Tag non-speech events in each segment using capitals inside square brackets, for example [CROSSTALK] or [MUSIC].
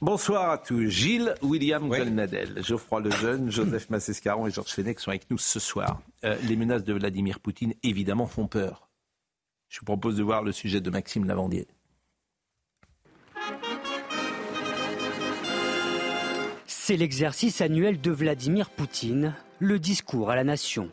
Bonsoir à tous. Gilles William Golnadel, Geoffroy Lejeune, [COUGHS] Joseph Massescaron et Georges Fenech sont avec nous ce soir. Euh, les menaces de Vladimir Poutine, évidemment, font peur. Je vous propose de voir le sujet de Maxime Lavandier. C'est l'exercice annuel de Vladimir Poutine, le discours à la nation.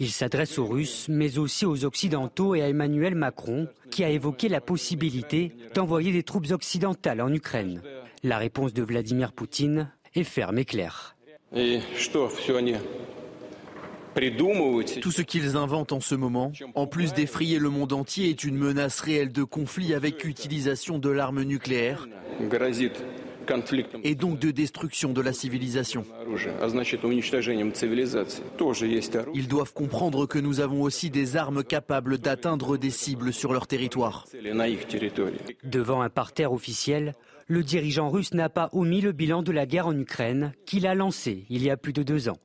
Il s'adresse aux Russes, mais aussi aux Occidentaux et à Emmanuel Macron, qui a évoqué la possibilité d'envoyer des troupes occidentales en Ukraine. La réponse de Vladimir Poutine est ferme et claire. Tout ce qu'ils inventent en ce moment, en plus d'effrayer le monde entier, est une menace réelle de conflit avec utilisation de l'arme nucléaire et donc de destruction de la civilisation. Ils doivent comprendre que nous avons aussi des armes capables d'atteindre des cibles sur leur territoire. Devant un parterre officiel, le dirigeant russe n'a pas omis le bilan de la guerre en Ukraine qu'il a lancé il y a plus de deux ans.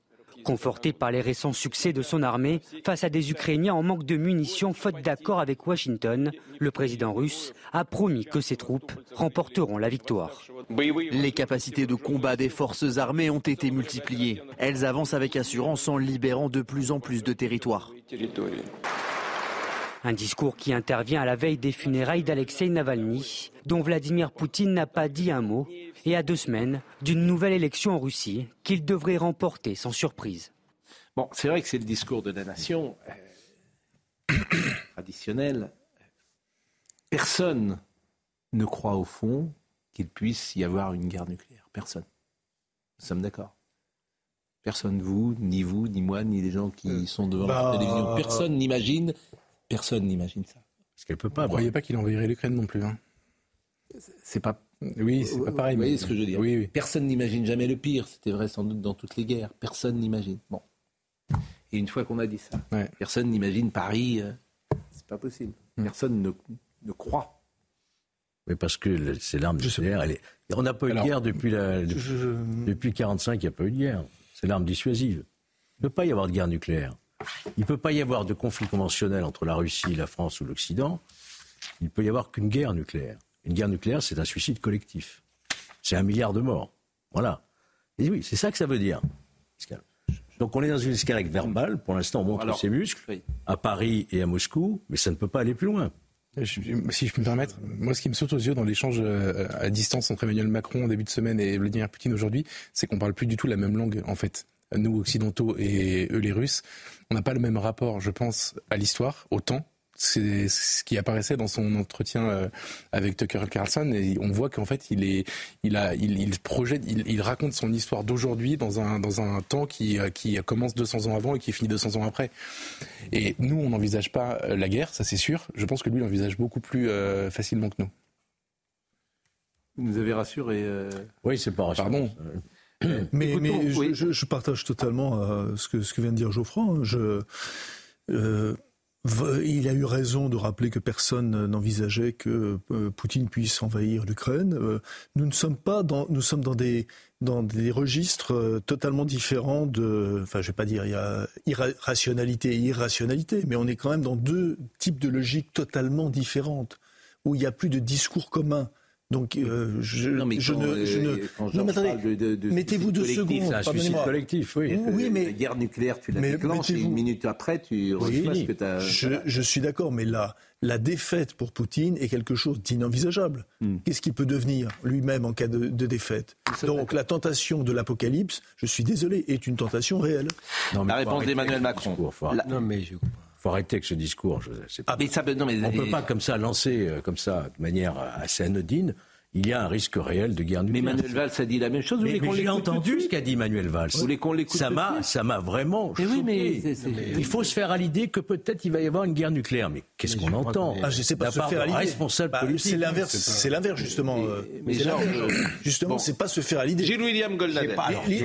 Conforté par les récents succès de son armée face à des Ukrainiens en manque de munitions faute d'accord avec Washington, le président russe a promis que ses troupes remporteront la victoire. Les capacités de combat des forces armées ont été multipliées. Elles avancent avec assurance en libérant de plus en plus de territoires. Un discours qui intervient à la veille des funérailles d'Alexei Navalny, dont Vladimir Poutine n'a pas dit un mot, et à deux semaines d'une nouvelle élection en Russie qu'il devrait remporter sans surprise. Bon, c'est vrai que c'est le discours de la nation euh, [COUGHS] traditionnel. Personne ne croit au fond qu'il puisse y avoir une guerre nucléaire. Personne. Nous sommes d'accord. Personne, vous, ni vous, ni moi, ni les gens qui Euh, sont devant bah, la télévision. Personne n'imagine. Personne n'imagine ça. Parce qu'elle peut pas. Vous ne croyez pas qu'il envahirait l'Ukraine non plus. Hein. C'est pas. Oui, c'est pas pareil. Vous voyez mais- ce que je veux dire Oui, oui. Personne n'imagine jamais le pire. C'était vrai sans doute dans toutes les guerres. Personne n'imagine. Bon. Et une fois qu'on a dit ça, Ouais. personne n'imagine Paris. euh, c'est pas possible. Hmm. Personne ne, ne croit. Oui, parce que c'est l'arme nucléaire. Elle est... On n'a pas eu de guerre depuis, la... je- depuis 45, il n'y a pas eu de guerre. C'est l'arme dissuasive. Il ne peut pas y avoir de guerre nucléaire. Il ne peut pas y avoir de conflit conventionnel entre la Russie, la France ou l'Occident. Il ne peut y avoir qu'une guerre nucléaire. Une guerre nucléaire, c'est un suicide collectif. C'est un milliard de morts. Voilà. Et oui, c'est ça que ça veut dire. Pascal. Donc on est dans une escalade verbale. Pour l'instant, on montre Alors, ses muscles à Paris et à Moscou, mais ça ne peut pas aller plus loin. Je- si je peux me permettre, moi, ce qui me saute aux yeux dans l'échange euh, à distance entre Emmanuel Macron en début de semaine et Vladimir Poutine aujourd'hui, c'est qu'on parle plus du tout la même langue, en fait. Nous, occidentaux, et eux, les Russes, on n'a pas le même rapport, je pense, à l'histoire, au temps. C'est ce qui apparaissait dans son entretien euh, avec Tucker Carlson et on voit qu'en fait il est il a il, il projette il, il raconte son histoire d'aujourd'hui dans un dans un temps qui euh, qui commence 200 ans avant et qui finit 200 ans après et nous on n'envisage pas euh, la guerre ça c'est sûr je pense que lui il envisage beaucoup plus facilement que nous Vous nous avez rassuré. euh, Oui, c'est pas rassurant. Pardon. [COUGHS] Mais, Écoutons, mais je, oui. je- je partage totalement euh, ce, que, ce que vient de dire Geoffroy. hein. Je, euh, il a eu raison de rappeler que personne n'envisageait que euh, Poutine puisse envahir l'Ukraine. Euh, nous ne sommes pas dans, nous sommes dans des dans des registres euh, totalement différents de, enfin je vais pas dire il y a irrationalité et irrationalité, mais on est quand même dans deux types de logiques totalement différentes où il n'y a plus de discours commun. Donc euh, je, Non, mais je quand, ne, je euh, ne- quand non, Georges mais attendez, parle de- de- de mettez-vous deux secondes. C'est un suicide collectif, oui. Oui, mais La guerre nucléaire, tu la déclenches une minute après, tu Oui, reçois ce que tu as. je, je suis d'accord, mais là, la défaite pour Poutine est quelque chose d'inenvisageable. Hmm. Qu'est-ce qu'il peut devenir lui-même en cas de, de défaite? Donc la tentation de l'apocalypse, je suis désolé, est une tentation réelle. Non, mais La réponse d'Emmanuel Macron. discours, La- non, mais je faut arrêter avec ce discours. Je, c'est pas- Ah, mais ça, non, mais on ne peut pas comme ça lancer, euh, comme ça, de manière assez anodine. Il y a un risque réel de guerre nucléaire. Mais Manuel Valls a dit la même chose. mais, j'ai entendu ce qu'a dit Manuel Valls. Vous voulez qu'on l'écoute Ça m'a, ça m'a vraiment choqué. Oui, mais il faut se faire à l'idée que peut-être il va y avoir une guerre nucléaire. Mais qu'est-ce qu'on entend ah, Je sais pas se faire à l'idée. Responsable bah, politique. C'est l'inverse. C'est l'inverse justement. Mais, euh, justement, c'est pas se faire à l'idée. Gilles William Golden.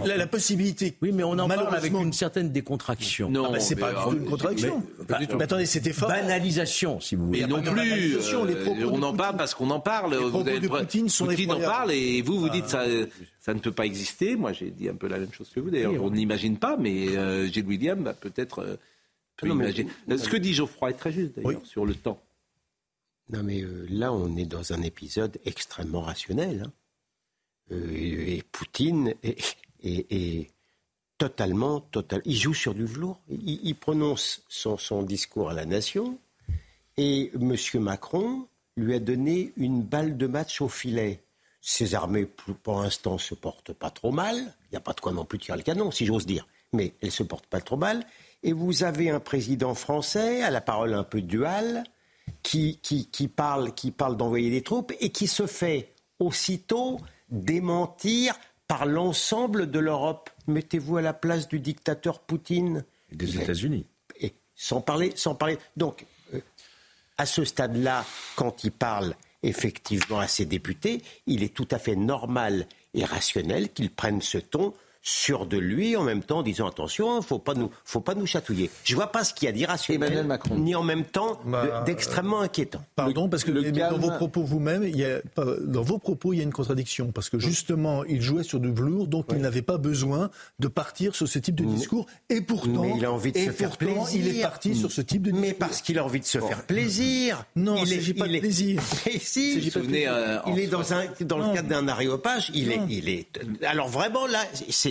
La, la, possibilité. Oui, mais on en parle avec une certaine décontraction. Non, ah, c'est pas une contradiction. Mais attendez, c'était fort. Banalisation, si vous voulez. Mais non plus. Euh, on en parle parce qu'on en parle. Poutine sont Poutine en parle et vous, vous dites ça, ça ne peut pas exister. Moi, j'ai dit un peu la même chose que vous. D'ailleurs, on n'imagine pas, mais euh, Gilles William va peut-être euh, peut imaginer. Ce que dit Geoffroy est très juste, d'ailleurs, sur le temps. Non, mais euh, là, on est dans un épisode extrêmement rationnel. Hein. et Poutine est, totalement, total. Il joue sur du velours. Il, prononce son, son, discours à la nation. Et M. Macron lui a donné une balle de match au filet. Ces armées, pour l'instant, se portent pas trop mal. Il n'y a pas de quoi non plus tirer le canon, si j'ose dire. Mais elles se portent pas trop mal. Et vous avez un président français à la parole un peu duale qui, qui, qui parle, qui parle d'envoyer des troupes et qui se fait aussitôt démentir par l'ensemble de l'Europe. Mettez-vous à la place du dictateur Poutine. Et des États-Unis. Sans parler, sans parler. Donc, à ce stade-là, quand il parle effectivement à ses députés, il est tout à fait normal et rationnel qu'ils prennent ce ton sûr de lui en même temps en disant attention, il hein, faut pas nous, faut pas nous chatouiller. Je vois pas ce qu'il y a d'irrationnel, ni en même temps bah, d'extrêmement inquiétant. Pardon, parce que dans vos propos vous-même, il y a, dans vos propos, il y a une contradiction parce que justement, il jouait sur du velours, donc il n'avait pas besoin de partir sur ce type de discours, et pourtant, il a envie de se faire plaisir. Il est parti sur ce type de discours. Mais parce qu'il a envie de se faire plaisir. Non, il s'agit pas de plaisir. si, euh, il est dans un, dans le cadre d'un aréopage. Il est, il est. Alors vraiment là, c'est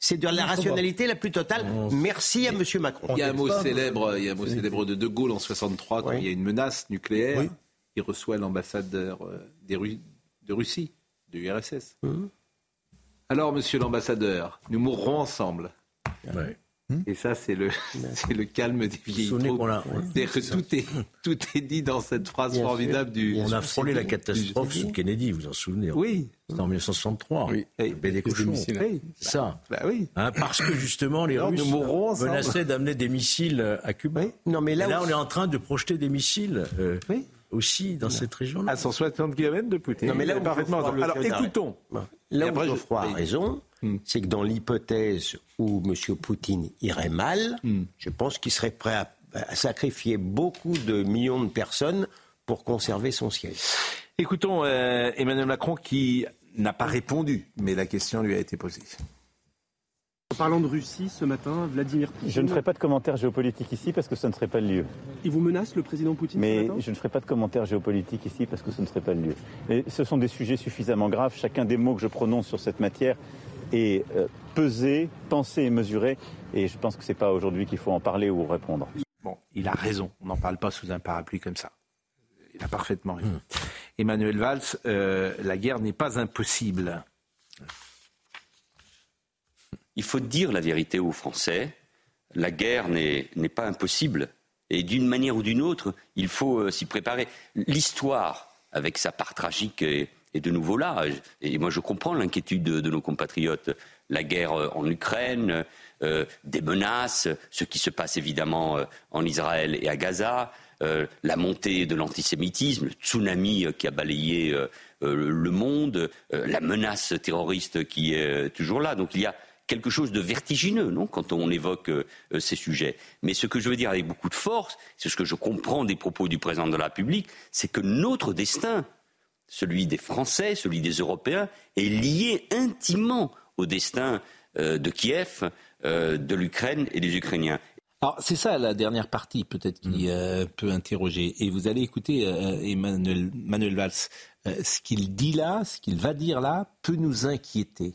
c'est de la rationalité la plus totale. Merci à M. Macron. Il y a un mot célèbre, il y a un mot célèbre de De Gaulle en 63 quand il y a une menace nucléaire. Il reçoit l'ambassadeur euh, de Russie, de l'URSS. Hum. Alors, monsieur l'ambassadeur, nous mourrons ensemble. Hmm Et ça, c'est le, [LAUGHS] c'est le calme des vieilles troupes. C'est-à-dire que tout est, [LAUGHS] tout est dit dans cette phrase formidable du. On a frôlé la catastrophe sous Kennedy, vous en souvenez hein Oui. C'était en 1963. Oui. des cochons. Oui. Ça. Bah oui. Hein, parce que justement, les Russes menaçaient d'amener des missiles à Cuba. Non, mais là, là on est en train de projeter des missiles. Euh, aussi dans cette région-là. À 160 km de Poutine. Non, mais là, parfaitement. Alors, écoutons. Là où Geoffroy a raison, Hmm. c'est que dans l'hypothèse où M. Poutine irait mal, hmm. je pense qu'il serait prêt à, sacrifier beaucoup de millions de personnes pour conserver son siège. Écoutons euh, Emmanuel Macron qui n'a pas répondu, mais la question lui a été posée. En parlant de Russie ce matin, Vladimir Poutine. Je ne ferai pas de commentaires géopolitiques ici parce que ce ne serait pas le lieu. Il vous menace, le président Poutine Mais je ne ferai pas de commentaires géopolitiques ici parce que ce ne serait pas le lieu. Et ce sont des sujets suffisamment graves. Chacun des mots que je prononce sur cette matière et euh, peser, penser et mesurer. Et je pense que ce n'est pas aujourd'hui qu'il faut en parler ou répondre. Bon, il a raison. On n'en parle pas sous un parapluie comme ça. Il a parfaitement raison. Hmm. Emmanuel Valls, euh, la guerre n'est pas impossible. Il faut dire la vérité aux Français. La guerre n'est pas impossible. Et d'une manière ou d'une autre, il faut euh, s'y préparer. L'histoire, avec sa part tragique, est, de nouveau là. Et moi, je comprends l'inquiétude de, nos compatriotes. La guerre euh, en Ukraine, euh, des menaces, ce qui se passe évidemment en Israël et à Gaza, la montée de l'antisémitisme, le tsunami qui a balayé le monde, la menace terroriste qui est toujours là. Donc il y a quelque chose de vertigineux, non, quand on évoque ces sujets. Mais ce que je veux dire avec beaucoup de force, c'est ce que je comprends des propos du président de la République, c'est que notre destin, celui des Français, celui des Européens, est lié intimement au destin euh, de Kiev, euh, de l'Ukraine et des Ukrainiens. Alors c'est ça la dernière partie peut-être qui mm. euh, peut interroger. Et vous allez écouter Emmanuel, Manuel Valls. ce qu'il dit là, ce qu'il va dire là, peut nous inquiéter.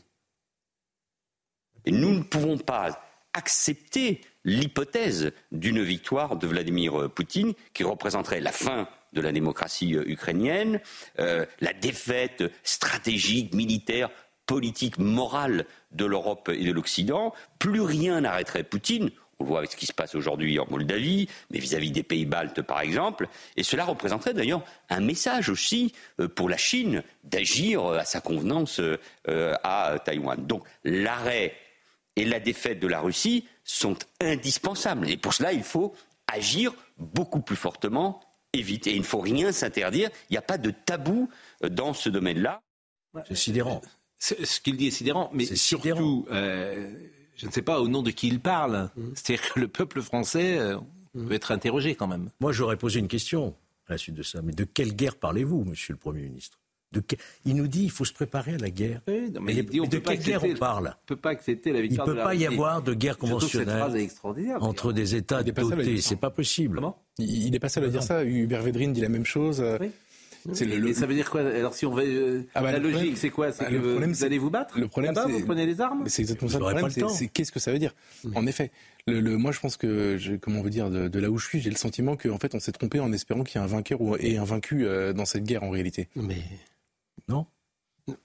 Nous ne pouvons pas accepter l'hypothèse d'une victoire de Vladimir Poutine qui représenterait la fin de la démocratie euh, ukrainienne, euh, la défaite stratégique, militaire, politique, morale de l'Europe et de l'Occident. Plus rien n'arrêterait Poutine. On le voit avec ce qui se passe aujourd'hui en Moldavie, mais vis-à-vis des pays baltes, par exemple. Et cela représenterait d'ailleurs un message aussi euh, pour la Chine d'agir à sa convenance euh, à Taïwan. Donc l'arrêt et la défaite de la Russie sont indispensables. Et pour cela, il faut agir beaucoup plus fortement et vite. Et il ne faut rien s'interdire. Il n'y a pas de tabou euh, dans ce domaine-là. C'est sidérant. Ce qu'il dit est sidérant, mais surtout, euh, je ne sais pas au nom de qui il parle. Mmh. C'est-à-dire que le peuple français euh, mmh. peut être interrogé quand même. Moi, j'aurais posé une question à la suite de ça. Mais de quelle guerre parlez-vous, monsieur le Premier ministre? De Il nous dit qu'il faut se préparer à la guerre. mais, de quelle guerre on parle? Il ne peut pas accepter la victoire Il ne peut pas y avoir de guerre conventionnelle entre des États dotés. C'est pas possible. il n'est pas seul à dire ça. Hubert Védrine dit la même chose. Le, ça veut dire quoi? Alors si on va, euh, ah bah, la logique, c'est quoi? C'est ah, que vous allez vous battre? Le problème, c'est vous prenez les armes? C'est exactement ça. Le problème, c'est qu'est-ce que ça veut dire? En effet, le, moi, je pense que, je, comment on veut dire, de, de, là où je suis, j'ai le sentiment qu'en fait, on s'est trompé en espérant qu'il y ait un vainqueur et un vaincu euh, dans cette guerre en réalité. Mais non.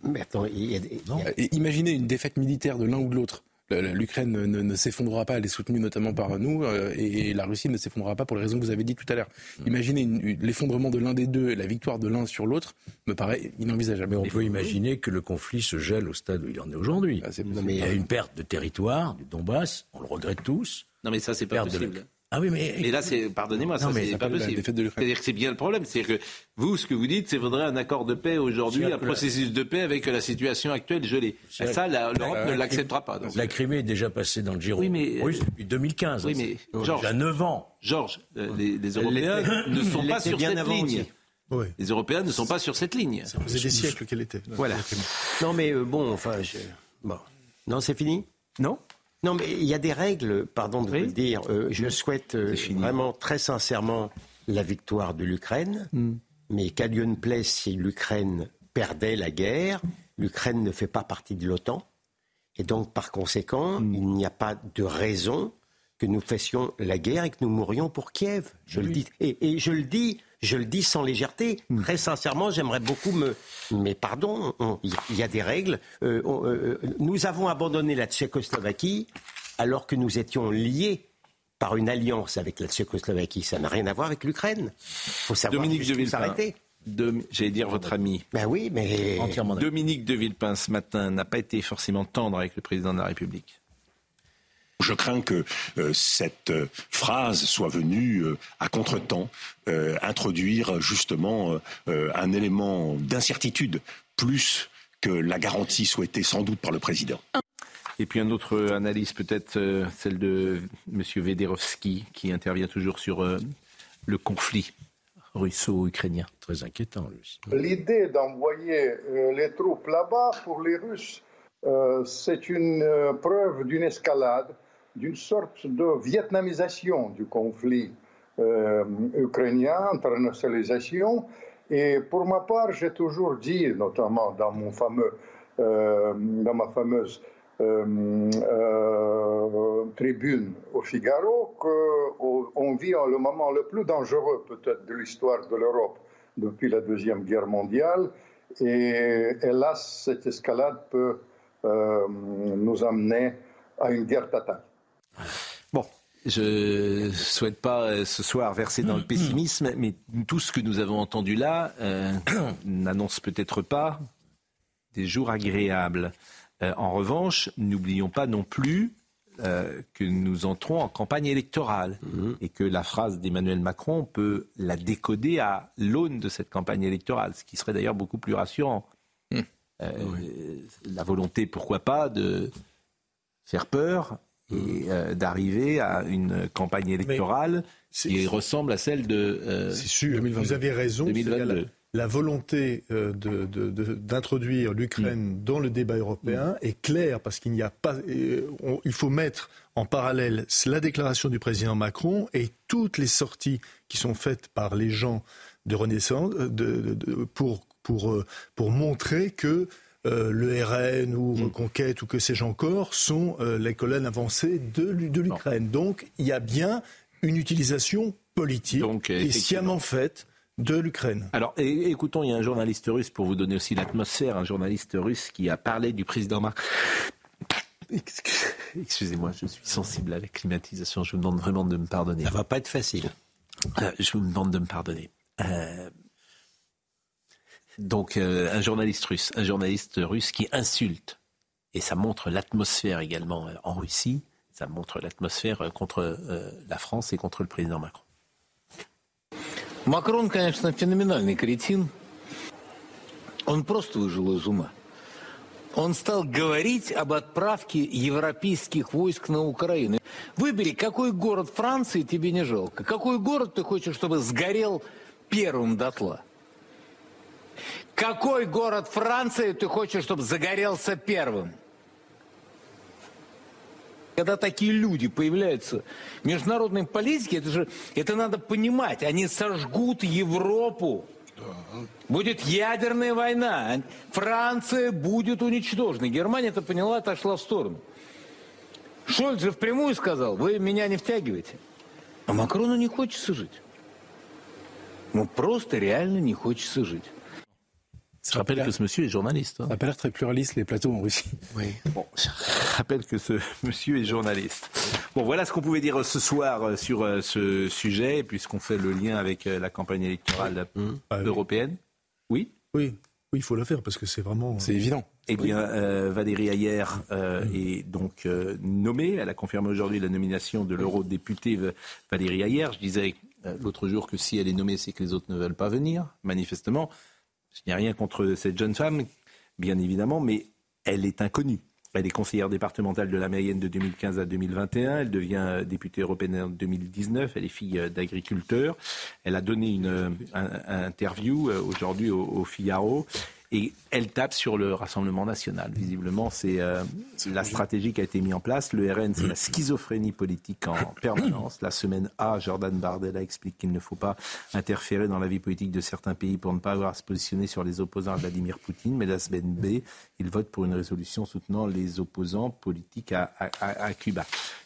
Mais attends, il y a des... non. Imaginez une défaite militaire de l'un ou de l'autre l'Ukraine ne, s'effondrera pas, elle est soutenue notamment par nous, euh, et, la Russie ne s'effondrera pas pour les raisons que vous avez dit tout à l'heure. Mm. Imaginez l'effondrement de l'un des deux et la victoire de l'un sur l'autre me paraît inenvisageable. Mais on peut imaginer que le conflit se gèle au stade où il en est aujourd'hui. Ah, il y a une perte de territoire du Donbass, on le regrette tous. Non mais ça c'est pas possible. Ah oui, mais... là, c'est, pardonnez-moi, ça, c'est pas possible. C'est-à-dire que c'est bien le problème. C'est-à-dire que vous, ce que vous dites, c'est qu'il faudrait un accord de paix aujourd'hui, un processus de paix avec la situation actuelle gelée. Ça, l'Europe ne l'acceptera pas. La Crimée est déjà passée dans le Giro. Oui, mais... depuis 2015. Oui, mais, Georges. Déjà 9 ans. Georges, euh, les, Européens ne [CLEARS THROAT] sont pas sur cette ligne. Les Européens ne sont pas sur cette ligne. Ça faisait des siècles qu'elle était. Voilà. Non, mais euh, bon, enfin, bon. Non, c'est fini? Non non, mais il y a des règles, pardon de vous le dire. Euh, je souhaite euh, vraiment très sincèrement la victoire de l'Ukraine, hmm. mais qu'à Dieu ne plaise si l'Ukraine perdait la guerre, l'Ukraine ne fait pas partie de l'OTAN. Et donc, par conséquent, hmm. il n'y a pas de raison que nous fassions la guerre et que nous mourions pour Kiev. Je le dis. et, je le dis je le dis sans légèreté. Hmm. Très sincèrement, j'aimerais beaucoup me. Mais pardon, il y a des règles. Euh, euh, nous avons abandonné la Tchécoslovaquie alors que nous étions liés par une alliance avec la Tchécoslovaquie. Ça n'a rien à voir avec l'Ukraine. Il faut savoir Dominique s'arrêter. J'allais dire votre ami. Ben oui, mais. Dominique de Villepin, ce matin, n'a pas été forcément tendre avec le président de la République. Je crains que euh, cette euh, phrase soit venue euh, à contretemps introduire justement un élément d'incertitude plus que la garantie souhaitée sans doute par le président. Et puis une autre analyse peut-être celle de M. Vederovski qui intervient toujours sur le conflit russo-ukrainien. Très inquiétant, lui. L'idée d'envoyer les troupes là-bas pour les Russes, c'est une preuve d'une escalade d'une sorte de vietnamisation du conflit euh, ukrainien, internationalisation. Et pour ma part, j'ai toujours dit, notamment dans, mon fameux, euh, dans ma fameuse euh, tribune au Figaro, qu'on vit le moment le plus dangereux peut-être de l'histoire de l'Europe depuis la Deuxième Guerre mondiale. Et hélas, cette escalade peut nous amener à une guerre totale. Je ne souhaite pas euh, ce soir verser dans le pessimisme, mais tout ce que nous avons entendu là euh, [CLEARS THROAT] n'annonce peut-être pas des jours agréables. Euh, en revanche, n'oublions pas non plus que nous entrons en campagne électorale mhm. et que la phrase d'Emmanuel Macron peut la décoder à l'aune de cette campagne électorale, ce qui serait d'ailleurs beaucoup plus rassurant. Mmh. La volonté, pourquoi pas, de faire peur et euh, d'arriver à une campagne électorale qui ressemble à celle de euh, C'est sûr, vous avez raison. La, volonté euh, d'introduire l'Ukraine mm. dans le débat européen mm. est claire parce qu'il n'y a pas. il faut mettre en parallèle la déclaration du président Macron et toutes les sorties qui sont faites par les gens de Renaissance de, pour, pour, pour montrer que euh, le RN ou mm. Reconquête ou que sais-je encore sont euh, les colonnes avancées de, l'Ukraine. Donc il y a bien une utilisation politique et sciemment faite de l'Ukraine. Alors écoutons, il y a un journaliste russe, pour vous donner aussi l'atmosphère, un journaliste russe qui a parlé du président [COUGHS] Excusez-moi, je suis sensible à la climatisation. Je vous demande vraiment de me pardonner. Ça va pas être facile. Euh, je vous demande de me pardonner. Euh, donc, euh, un journaliste russe, un journaliste russe qui insulte, et ça montre l'atmosphère également en Russie, ça montre l'atmosphère contre la France et contre le président Macron. Macron, конечно, феноменальный кретин. Он просто выжил из ума. Он стал говорить об отправке европейских войск на Украину. Выбери, какой город Франции тебе не жалко. Какой город ты хочешь, чтобы сгорел первым дотла? Какой город Франции ты хочешь, чтобы загорелся первым? Когда такие люди появляются в международной политике, это же это надо понимать. Они сожгут Европу. Будет ядерная война. Франция будет уничтожена. Германия это поняла, отошла в сторону. Шольц же впрямую сказал, вы меня не втягиваете. А Макрону не хочется жить. Ну просто реально не хочется жить. Je rappelle que ce monsieur est journaliste. Hein. Ça l'air très pluraliste les plateaux en Russie. Oui. Bon, je rappelle que ce [LAUGHS] monsieur est journaliste. Bon, voilà ce qu'on pouvait dire ce soir euh, sur euh, ce sujet, puisqu'on fait le lien avec euh, la campagne électorale mmh. européenne. Oui Oui, oui, il faut la faire parce que c'est vraiment. C'est évident. Eh bien, euh, Valérie Ayer euh, est donc euh, nommée. Elle a confirmé aujourd'hui la nomination de l'eurodéputée Valérie Ayer. Je disais l'autre jour que si elle est nommée, c'est que les autres ne veulent pas venir, manifestement. Je n'ai rien contre cette jeune femme, bien évidemment, mais elle est inconnue. Elle est conseillère départementale de la Mayenne de 2015 à 2021. Elle devient députée européenne en 2019. Elle est fille d'agriculteur. Elle a donné une, interview aujourd'hui au, au Figaro et elle tape sur le Rassemblement national. Visiblement, c'est euh, la stratégie qui a été mise en place. Le RN, c'est la schizophrénie politique en [COUGHS] permanence. La semaine A, Jordan Bardella explique qu'il ne faut pas interférer dans la vie politique de certains pays pour ne pas avoir à se positionner sur les opposants à Vladimir Poutine. Mais la semaine B, il vote pour une résolution soutenant les opposants politiques à, à Cuba.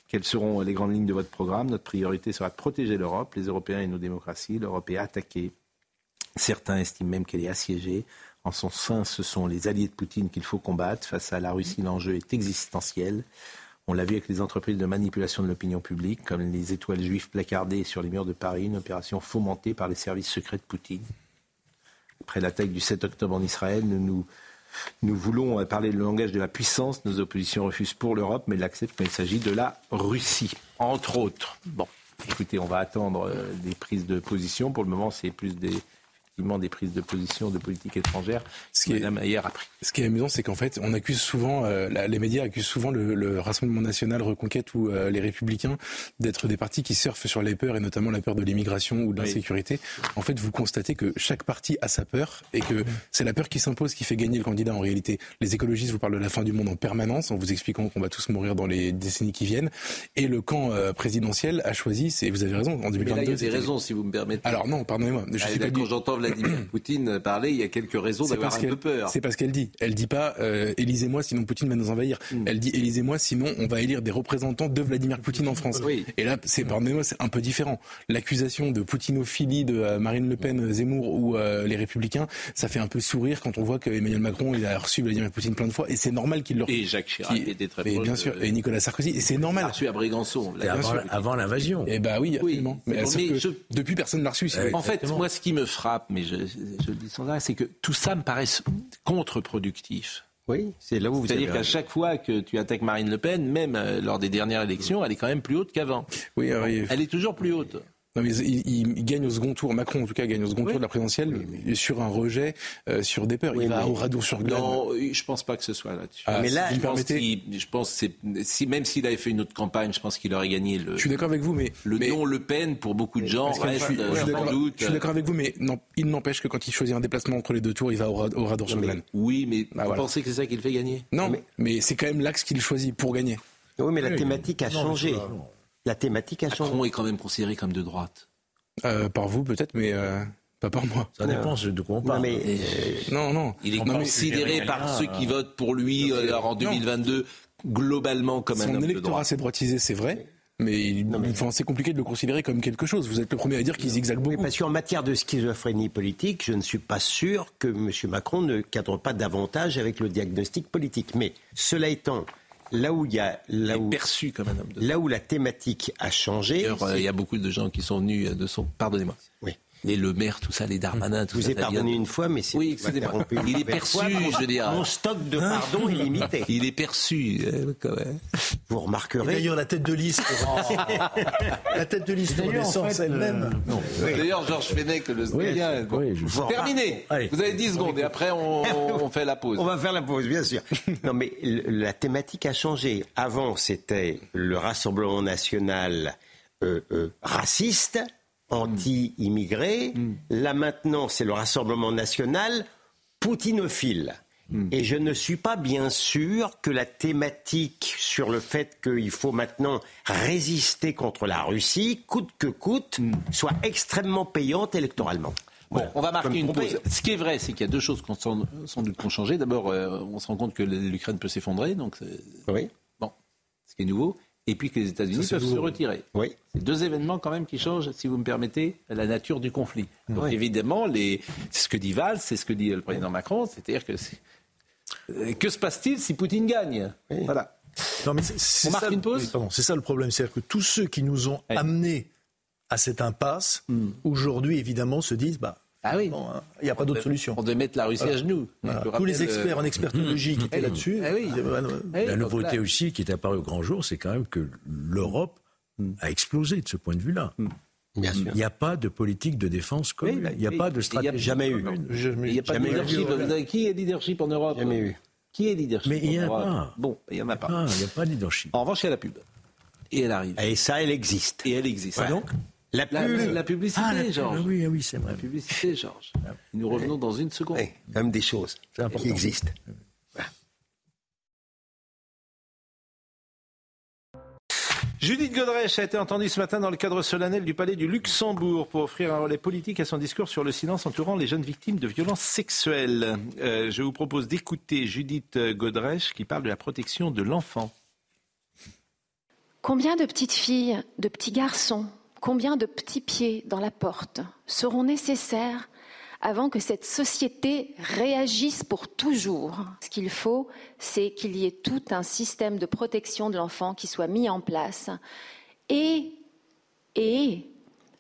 Quelles seront les grandes lignes de votre programme? Notre priorité sera de protéger l'Europe, les Européens et nos démocraties. L'Europe est attaquée. Certains estiment même qu'elle est assiégée. En son sein, ce sont les alliés de Poutine qu'il faut combattre. Face à la Russie, l'enjeu est existentiel. On l'a vu avec les entreprises de manipulation de l'opinion publique, comme les étoiles juives placardées sur les murs de Paris, une opération fomentée par les services secrets de Poutine. Après l'attaque du 7 octobre en Israël, nous, nous, voulons parler le langage de la puissance. Nos oppositions refusent pour l'Europe, mais l'acceptent quand il s'agit de la Russie, entre autres. Bon, écoutez, on va attendre euh, des prises de position. Pour le moment, c'est plus des des prises de position de politique étrangère ce qui est, hier a pris. Ce qui est amusant, c'est qu'en fait, on accuse souvent, euh, les médias accusent souvent le, Rassemblement national, Reconquête ou euh, les Républicains d'être des partis qui surfent sur les peurs et notamment la peur de l'immigration ou de l'insécurité. En fait, vous constatez que chaque parti a sa peur et que c'est la peur qui s'impose qui fait gagner le candidat en réalité. Les écologistes vous parlent de la fin du monde en permanence en vous expliquant qu'on va tous mourir dans les décennies qui viennent. Et le camp euh, présidentiel a choisi, c'est vous avez raison, en 2022. il y a des raisons, si vous me permettez. Alors non, pardonnez-moi. Je suis pas j'entends Vladimir [CLEARS THROAT] Poutine parler, il y a quelques raisons d'avoir un peu peur. C'est parce qu'elle dit. Elle dit pas euh, élisez-moi sinon Poutine va nous envahir. Hmm. Elle dit élisez-moi sinon on va élire des représentants de Vladimir Poutine en France. Et là, c'est pardonnez-moi, c'est un peu différent. L'accusation de poutinophilie de euh, Marine Le Pen, Zemmour ou euh, les Républicains, ça fait un peu sourire quand on voit que Emmanuel Macron il a reçu Vladimir Poutine plein de fois et c'est normal qu'il le. Et Jacques Chirac était très et bien sûr et Nicolas Sarkozy et c'est normal. reçu à Brégançon avant, l'invasion. Et eh bah oui, absolument. Mais, depuis personne l'a reçu. en fait, moi, ce qui me frappe, mais je, je le dis sans c'est que tout ça me paraît contre-productif. Oui, c'est là où vous C'est-à-dire qu'à chaque fois que tu attaques Marine Le Pen, même euh, lors des dernières élections, elle est quand même plus haute qu'avant. Oui, elle est toujours plus haute. Non, mais il, gagne au second tour. Macron, en tout cas, gagne au second tour de la présidentielle sur un rejet, euh, sur des peurs. il va au radour sur glane. Non, je pense pas que ce soit là-dessus. Ah, mais là, je, pense je pense c'est si même s'il avait fait une autre campagne, je pense qu'il aurait gagné le. Je suis d'accord avec vous, mais le nom Le Pen pour beaucoup de gens reste je suis, sans doute. Je suis d'accord avec vous, mais non, il n'empêche que quand il choisit un déplacement entre les deux tours, il va au, radour sur glane. Oui, mais bah, vous pensez que c'est ça qui le fait gagner? Non, mais, c'est quand même l'axe qu'il choisit pour gagner. Oui, mais la thématique a changé. La thématique a changé. Macron est quand même considéré comme de droite. Euh, par vous peut-être, mais euh, pas par moi. Ça dépend de quoi on parle. Non, mais, non, non. Il est considéré par ceux qui votent pour lui euh, en 2022 globalement comme un homme Son électorat s'est droitisé, c'est vrai. Mais, c'est compliqué de le considérer comme quelque chose. Vous êtes le premier à dire qu'il zigzague beaucoup. parce qu'en matière de schizophrénie politique, je ne suis pas sûr que M. Macron ne cadre pas davantage avec le diagnostic politique. Mais cela étant, là où il y a là où perçu comme un homme de là où la thématique a changé. D'ailleurs, euh, il y a beaucoup de gens qui sont venus de son. Pardonnez-moi. Oui. Les Le Maire, tout ça, les Darmanin, tout vous ça. ça vient pardonné de- une fois, mais c'est Oui, Il est perçu, fois. Je veux dire. Mon stock de pardon est limité. Il est perçu, euh, quand même. Vous remarquerez. D'ailleurs, la tête de liste, [LAUGHS] la tête de liste en fait, elle-même. euh, non. D'ailleurs, Georges Fenech le Oui, bien. Bon. oui, je. Terminé. Allez. Vous avez 10 secondes et après on, [LAUGHS] on fait la pause. On va faire la pause, bien sûr. [LAUGHS] Non, mais la thématique a changé. Avant, c'était le Rassemblement national euh, euh, raciste, anti-immigré. Là, maintenant, c'est le Rassemblement national poutinophile. Et je ne suis pas bien sûr que la thématique sur le fait qu'il faut maintenant résister contre la Russie, coûte que coûte, soit extrêmement payante électoralement. Bon, on va marquer une pause. Ce qui est vrai, c'est qu'il y a deux choses qui sans, sans doute qui ont changé. D'abord, euh, on se rend compte que l'Ukraine peut s'effondrer, donc Oui. bon, ce qui est nouveau. Et puis que les États-Unis peuvent se retirer. Oui. C'est deux événements quand même qui changent, si vous me permettez, la nature du conflit. Donc évidemment, les... c'est ce que dit Valls, c'est ce que dit le président Macron, c'est-à-dire que Euh, que se passe-t-il si Poutine gagne? Voilà. Non, mais c'est- c'est On marque ça, une pause? oui, pardon, C'est ça le problème, c'est-à-dire que tous ceux qui nous ont amenés à cette impasse, aujourd'hui évidemment se disent, bah, Ah oui. bon, hein, il n'y a pas d'autre solution. On devait mettre la Russie à genoux. Voilà. Tous les experts euh, en expertologie [LAUGHS] qui étaient là-dessus, Ah oui. disaient, bah, non, eh, La nouveauté là- aussi qui est apparue au grand jour, c'est quand même que l'Europe a explosé de ce point de vue-là. Bien sûr. Il n'y a pas de politique de défense commune. Oui, il n'y a oui. pas de Il y a stratégie. jamais eu. Il n'y a pas de Jamais eu. leadership. Avez- Qui est leadership en Europe Jamais eu. Qui est leadership Mais il y en a Europe pas. Bon, il n'y en a pas. Ah, il n'y a pas de leadership. En revanche, il y a la pub. Et elle arrive. Et ça, elle existe. Et elle existe. Ouais. Donc, La la, pub. la publicité, Ah, la- Georges. oui, oui, c'est vrai. La publicité, Georges. Nous revenons dans une seconde. Oui, même des choses qui existent. Judith Godrèche a été entendue ce matin dans le cadre solennel du Palais du Luxembourg pour offrir un relais politique à son discours sur le silence entourant les jeunes victimes de violences sexuelles. Euh, je vous propose d'écouter Judith Godrèche qui parle de la protection de l'enfant. Combien de petites filles, de petits garçons, combien de petits pieds dans la porte seront nécessaires avant que cette société réagisse pour toujours? Ce qu'il faut, c'est qu'il y ait tout un système de protection de l'enfant qui soit mis en place et,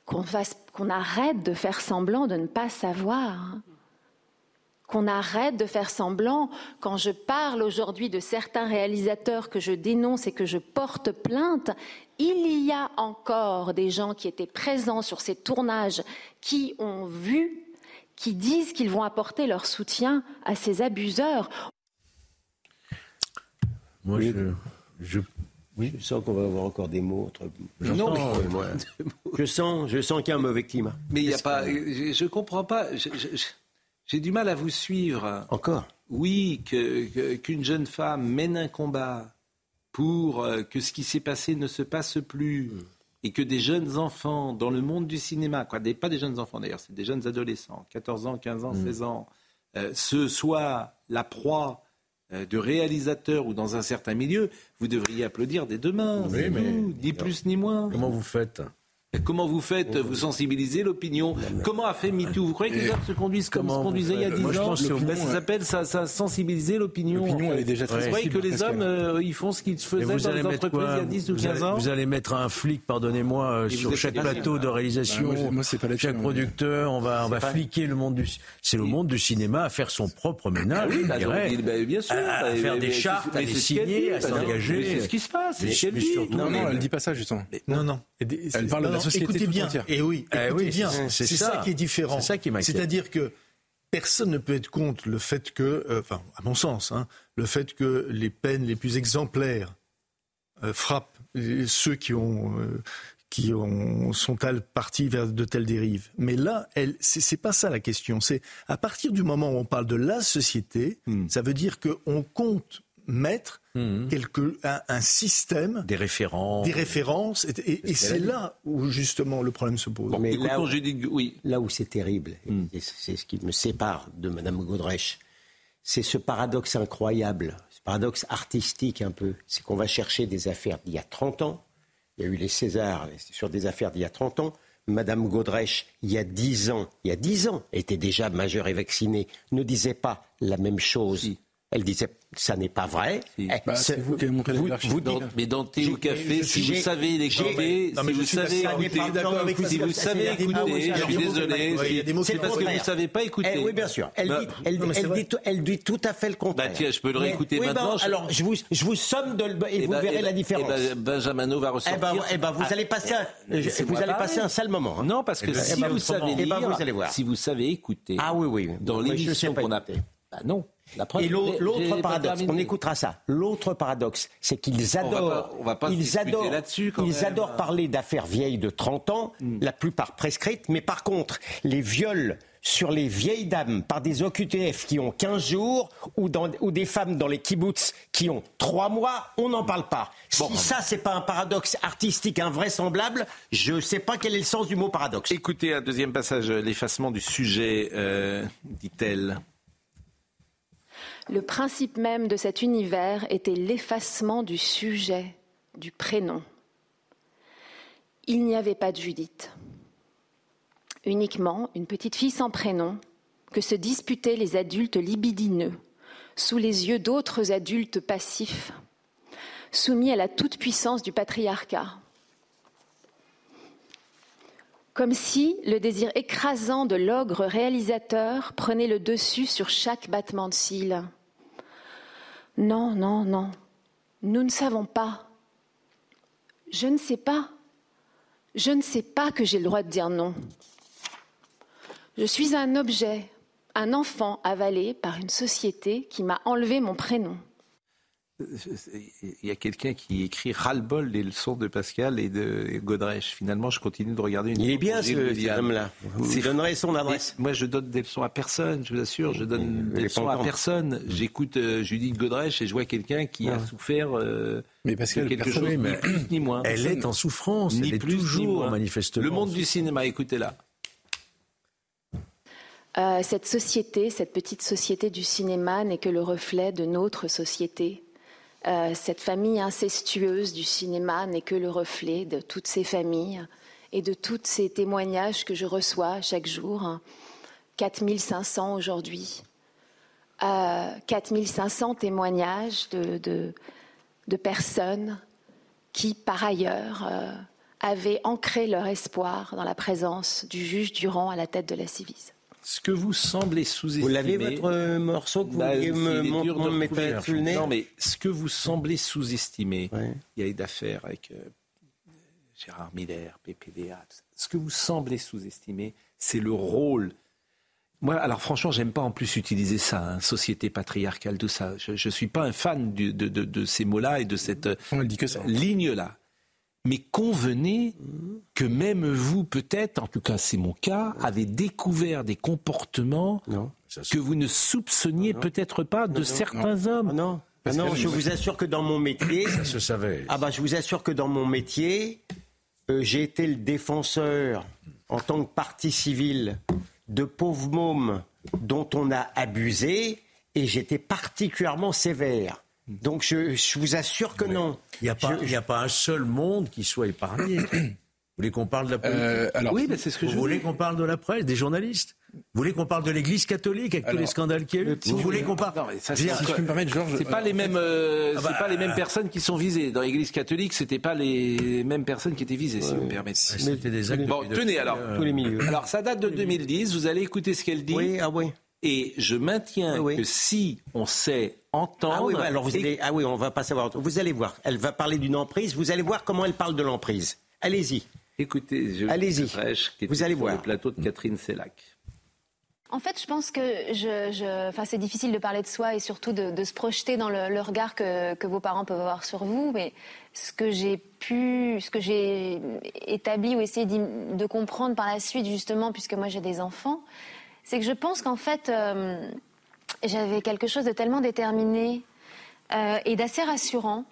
qu'on arrête de faire semblant de ne pas savoir qu'on arrête de faire semblant. Quand je parle aujourd'hui de certains réalisateurs que je dénonce et que je porte plainte, il y a encore des gens qui étaient présents sur ces tournages, qui ont vu, qui disent qu'ils vont apporter leur soutien à ces abuseurs. Moi, je, je, Oui, je sens qu'on va avoir encore des mots entre. Non, mais- moi, je sens, je sens qu'il y a un mauvais climat. Mais il n'y a pas. Je ne comprends pas. J'ai du mal à vous suivre. Encore? Oui, que- que- qu'une jeune femme mène un combat pour euh, que ce qui s'est passé ne se passe plus et que des jeunes enfants dans le monde du cinéma, quoi, des, pas des jeunes enfants d'ailleurs, c'est des jeunes adolescents, 14 ans, 15 ans, 16 ans, euh, ce soit la proie euh, de réalisateurs ou dans un certain milieu, vous devriez applaudir des deux mains. Oui, mais- ni plus ni moins. comment vous faites? Comment vous faites Vous sensibilisez l'opinion Comment a fait MeToo Vous croyez que les hommes se conduisent comme Comment se conduisaient il y a vous 10 faites Moi, je ans pense que Ben, Ça s'appelle ça, ça sensibiliser l'opinion. L'opinion, elle est déjà très Vous croyez que les hommes, euh, ils font ce qu'ils faisaient dans les entreprises il y a 10 ou vous 15 allez, ans vous allez mettre un flic, pardonnez-moi, euh, sur chaque plateau de réalisation. Bah, moi, moi, c'est pas là-dessus, chaque producteur, on va, on va pas- fliquer le monde du. C'est le monde du cinéma à faire son propre ménage, Ah oui, je bah, dirais. donc, bah, bien sûr. à, à Bah, faire des chartes, à les signer, à bah, s'engager. C'est ce qui se passe. C'est ce qu'elle dit. surtout- Non, non, elle dit pas ça justement. Non, non. Elle parle de la non, société Écoutez bien. entière. Et oui, Eh oui, bien. c'est- C'est ça. ça. qui est différent. C'est ça qui m'inquiète. C'est-à-dire que personne ne peut être contre le fait que, euh, enfin, à mon sens, hein, le fait que les peines les plus exemplaires euh, frappent ceux qui ont. euh, qui ont, sont partis vers de telles dérives. Mais là, c'est, pas ça la question. C'est à partir du moment où on parle de la société, ça veut dire qu'on compte mettre quelque, un, un système, Des référents. des références, et, et- et c'est là où justement le problème se pose. Mais là où, Judith, oui. là où c'est terrible, et c'est ce qui me sépare de Madame Godrèche, c'est ce paradoxe incroyable, ce paradoxe artistique un peu. C'est qu'on va chercher des affaires d'il y a 30 ans. Il y a eu les Césars sur des affaires d'il y a 30 ans. Madame Godrèche, il y a 10 ans, il y a 10 ans, était déjà majeure et vaccinée, ne disait pas la même chose. Si. Elle disait ça n'est pas vrai. Eh, bah, c'est vous qui avez montré vous, dans, Mais dans thé ou café, si vous savez l'écouter, si vous savez écouter, si vous savez écouter, je suis désolé, c'est parce que vous ne savez pas écouter. Eh oui, bien sûr. Elle bah, dit, elle dit tout à fait le contraire. Bah tiens, je peux le réécouter maintenant. Alors, je vous, je vous somme de, et vous verrez la différence. Benjamin va ressortir. Eh ben, vous allez passer, vous allez passer un sale moment. Non, parce que si vous savez lire, si vous savez écouter. Ah oui, oui. Dans l'émission qu'on a. Bah non. Et l'autre paradoxe, on écoutera ça. L'autre paradoxe, c'est qu'ils adorent, on va pas, ils adorent, ils adorent parler d'affaires vieilles de 30 ans, hmm. la plupart prescrites, mais par contre, les viols sur les vieilles dames par des OQTF qui ont 15 jours ou, dans, ou des femmes dans les kibbutz qui ont 3 mois, on n'en parle pas. si ça, c'est pas un paradoxe artistique invraisemblable, je ne sais pas quel est le sens du mot paradoxe. Écoutez un deuxième passage, l'effacement du sujet, euh, dit-elle. Le principe même de cet univers était l'effacement du sujet, du prénom. Il n'y avait pas de Judith, uniquement une petite fille sans prénom que se disputaient les adultes libidineux sous les yeux d'autres adultes passifs, soumis à la toute-puissance du patriarcat. Comme si le désir écrasant de l'ogre réalisateur prenait le dessus sur chaque battement de cils. Non, non, non. Nous ne savons pas. Je ne sais pas. Je ne sais pas que j'ai le droit de dire non. Je suis un objet, un enfant avalé par une société qui m'a enlevé mon prénom il y a quelqu'un qui écrit ras-le-bol des leçons de Pascal et de Godrèche. Finalement, je continue de regarder une. Il est bien ce homme-là. Vous donnerez son adresse. moi, je donne des leçons à personne, je vous assure. Je donne des leçons à personne. J'écoute euh, Judith Godrèche et je vois quelqu'un qui a souffert. Euh, mais Pascal, quelque chose, ni plus ni moins. Elle est en souffrance. Ni elle est plus, toujours, manifestement. Le monde du cinéma, écoutez-la. Euh, cette société, cette petite société du cinéma n'est que le reflet de notre société euh, cette famille incestueuse du cinéma n'est que le reflet de toutes ces familles et de tous ces témoignages que je reçois chaque jour. 4500 aujourd'hui. Euh, 4500 témoignages de, personnes qui, par ailleurs, euh, avaient ancré leur espoir dans la présence du juge Durand à la tête de la Civise ce que vous semblez sous-estimer. Vous l'avez votre euh, morceau que vous bah, vouliez me, mettre sous le nez Non, mais ce que vous semblez sous-estimer, il y a eu d'affaires avec euh, Gérard Miller, PPDA. Ce que vous semblez sous-estimer, c'est le rôle. Moi, alors franchement, j'aime pas en plus utiliser ça, hein, société patriarcale, tout ça. Je, ne suis pas un fan de, de, ces mots-là et de cette ligne-là. Mais convenez que même vous, peut-être, en tout cas c'est mon cas, avez découvert des comportements que vous ne soupçonniez peut-être pas de certains hommes. Non, non, je vous assure que dans mon métier, ça se savait. Ah bah, je vous assure que dans mon métier, euh, j'ai été le défenseur en tant que partie civile de pauvres mômes dont on a abusé, et j'étais particulièrement sévère. Donc je, vous assure que non. Il n'y a, pas, a pas un seul monde qui soit épargné. [CLEARS THROAT] vous voulez qu'on parle de la politique euh, alors, Oui, mais c'est ce que vous je voulez qu'on parle de la presse, des journalistes vous voulez qu'on parle de l'Église catholique avec tous les scandales qu'il y a eu Vous voulez qu'on parle ça, si je peux me permettre, Georges, c'est pas les mêmes, euh, ah bah, pas les mêmes personnes qui sont visées. Dans l'Église catholique, c'était pas les mêmes personnes qui étaient visées, si vous me permettez. C'était des actes bon, tenez alors. Tous les milieux. Alors ça date de 2010. Vous allez écouter ce qu'elle dit. Oui, ah oui. Et je maintiens que si on sait entendre. Ah oui, alors vous allez, ah oui, on va pas savoir. Vous allez voir. Elle va parler d'une emprise. Vous allez voir comment elle parle de l'emprise. Allez-y. Écoutez, je allez-y. Vous allez voir. Le plateau de Catherine Sellac. En fait, je pense que je, je... Enfin, c'est difficile de parler de soi et surtout de, se projeter dans le, regard que, que, vos parents peuvent avoir sur vous. Mais ce que j'ai pu, ce que j'ai établi ou essayé de comprendre par la suite, justement, puisque moi j'ai des enfants, c'est que je pense qu'en fait, euh, j'avais quelque chose de tellement déterminé euh, et d'assez rassurant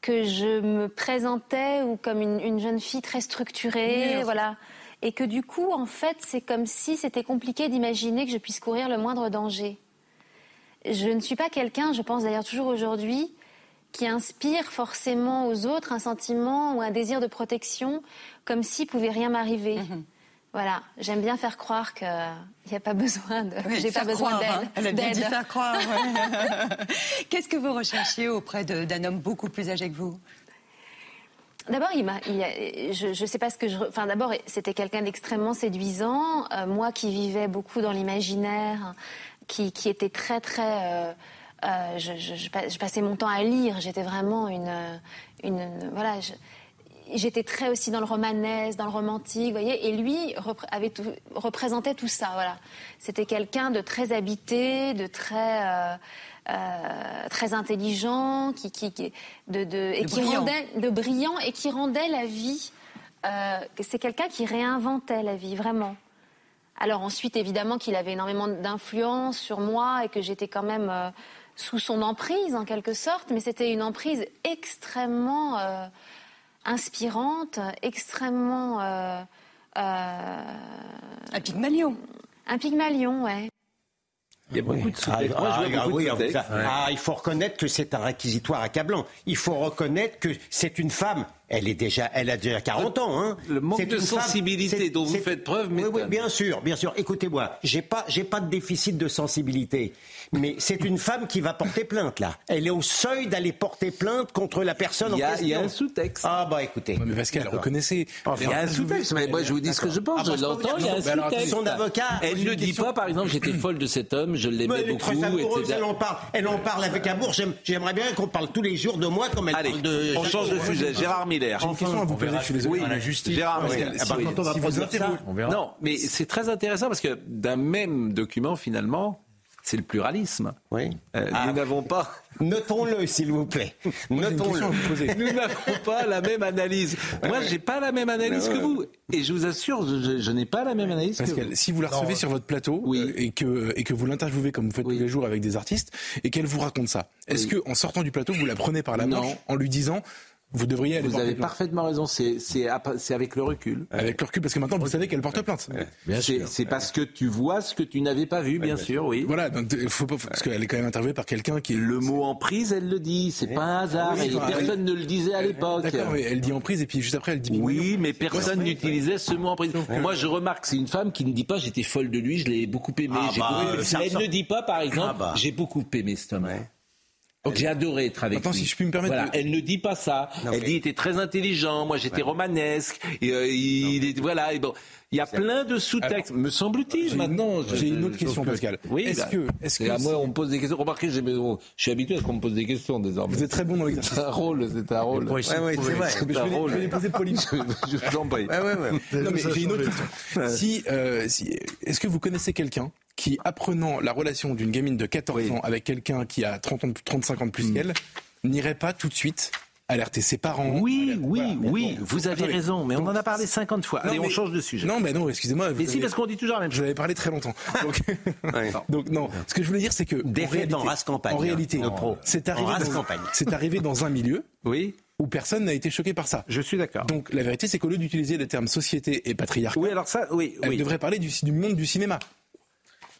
que je me présentais ou comme une, jeune fille très structurée, voilà. Et que du coup, en fait, c'est comme si c'était compliqué d'imaginer que je puisse courir le moindre danger. Je ne suis pas quelqu'un, je pense d'ailleurs toujours aujourd'hui, qui inspire forcément aux autres un sentiment ou un désir de protection, comme s'il pouvait rien m'arriver. Mhm. Voilà, j'aime bien faire croire qu'il n'y a pas besoin de. j'ai pas besoin d'aide. Hein. Elle a bien dit faire croire. [LAUGHS] Qu'est-ce que vous recherchiez auprès d'un homme beaucoup plus âgé que vous? D'abord, il m'a, je ne sais pas ce que je. Enfin, d'abord, c'était quelqu'un d'extrêmement séduisant. Euh, moi, qui vivais beaucoup dans l'imaginaire, qui, qui était très, très. Euh, euh, je, je, je, passais mon temps à lire. J'étais vraiment une, une voilà. J'étais très aussi dans le romanesque, dans le romantique, vous voyez. Et lui avait tout, représentait tout ça. Voilà. C'était quelqu'un de très habité, de très euh, très intelligent, qui, qui, de, de, et qui brillant. rendait de brillant et qui rendait la vie. Euh, c'est quelqu'un qui réinventait la vie vraiment. Alors ensuite, évidemment, qu'il avait énormément d'influence sur moi et que j'étais quand même euh, sous son emprise en quelque sorte, mais c'était une emprise extrêmement euh, inspirante, extrêmement. Euh, un Pygmalion. Un Pygmalion, ouais. Il y a beaucoup de ah, ah, ah, ah, il faut reconnaître que c'est un réquisitoire accablant. Il faut reconnaître que c'est une femme. Elle est déjà, elle a déjà 40 ans. Hein. Le manque de sensibilité dont vous faites preuve, mais oui, oui, bien sûr, bien sûr. Écoutez-moi, j'ai pas, j'ai pas de déficit de sensibilité. Mais c'est une femme qui va porter plainte, là. Elle est au seuil d'aller porter plainte contre la personne il y a, en question. Il y a un sous-texte. Ah, bah écoutez. mais Pascal, reconnaissez. il y a un sous-texte. Mais moi, je vous dis ce que je pense. Ah, je l'entends, il y a un sous-texte. Son avocat. Elle ne dit pas, par exemple, j'étais folle de cet homme, je l'aimais beaucoup, etc. Elle en parle, elle en parle avec amour. J'aimerais bien qu'on parle tous les jours de moi comme elle parle de. On change de sujet. Gérard J'ai une question à vous poser, je suis désolé. la justice. Gérard Miller. Non, mais c'est très intéressant parce que d'un même document, finalement, c'est le pluralisme. Oui. Euh, ah. Nous n'avons pas. Notons-le, s'il vous plaît. Notons-le. Nous n'avons pas la même analyse. Moi, j'ai pas la même analyse que vous. Et je vous assure, je, n'ai pas la même analyse Parce que vous. Si vous la recevez sur votre plateau oui. Euh, et, que, et que vous l'interviewez comme vous faites tous les jours avec des artistes et qu'elle vous raconte ça, est-ce que en sortant du plateau, vous la prenez par la main en lui disant vous devriez aller Vous avez parfaitement raison, c'est avec le recul. Avec le recul, parce que maintenant vous savez qu'elle porte plainte. C'est parce que tu vois ce que tu n'avais pas vu, bien sûr, oui. Voilà, donc faut pas, parce qu'elle est quand même interviewée par quelqu'un qui est... Le mot en prise, elle le dit, c'est pas un hasard, et personne ne le disait à l'époque. D'accord, elle dit en prise, et puis juste après elle dit... Oui, mais personne n'utilisait ce mot en prise. Moi, je remarque, c'est une femme qui ne dit pas j'étais folle de lui, je l'ai beaucoup aimé. Ah bah, elle ne dit pas, par exemple, ah bah. j'ai beaucoup aimé cet homme. J'ai adoré être avec Attends, lui. si je puis me permettre. Voilà. Elle ne dit pas ça. elle dit il était très intelligent. Moi, j'étais romanesque. Et, euh, il, est, voilà. Et bon, il y a plein de sous-textes, me semble-t-il. Maintenant, j'ai une autre question, Pascal. Oui. Est-ce bah, que, est-ce que, à moi, on me pose des questions. Remarquez, je suis habitué à ce qu'on me pose des questions désormais. Vous êtes très bon dans l'exercice. C'est un rôle, c'est un rôle. Oui, c'est vrai. Je vais les poser poliment. je vous en prie. Ouais, ouais, ouais. Non, mais j'ai une autre question. Si, euh, si, est-ce que vous connaissez quelqu'un qui, apprenant la relation d'une gamine de 14 ans avec quelqu'un qui a 30 ans, 35 ans de plus mm. qu'elle, n'irait pas tout de suite alerter ses parents. Oui, oui, oui, vous avez raison, mais on en a parlé 50 fois. Allez, on change de sujet. Non, mais non, excusez-moi. Mais si, parce qu'on dit toujours la même chose. Je l'avais parlé très longtemps. [LAUGHS] Donc, [LAUGHS] donc, non, ce que je voulais dire, c'est que. Défaite en race campagne. En réalité, c'est arrivé, dans, [LAUGHS] arrivé dans un milieu. Oui où personne n'a été choqué par ça. Je suis d'accord. Donc la vérité, c'est qu'au lieu d'utiliser les termes société et patriarcat, oui, alors ça, oui, elle devrait parler du, du monde du cinéma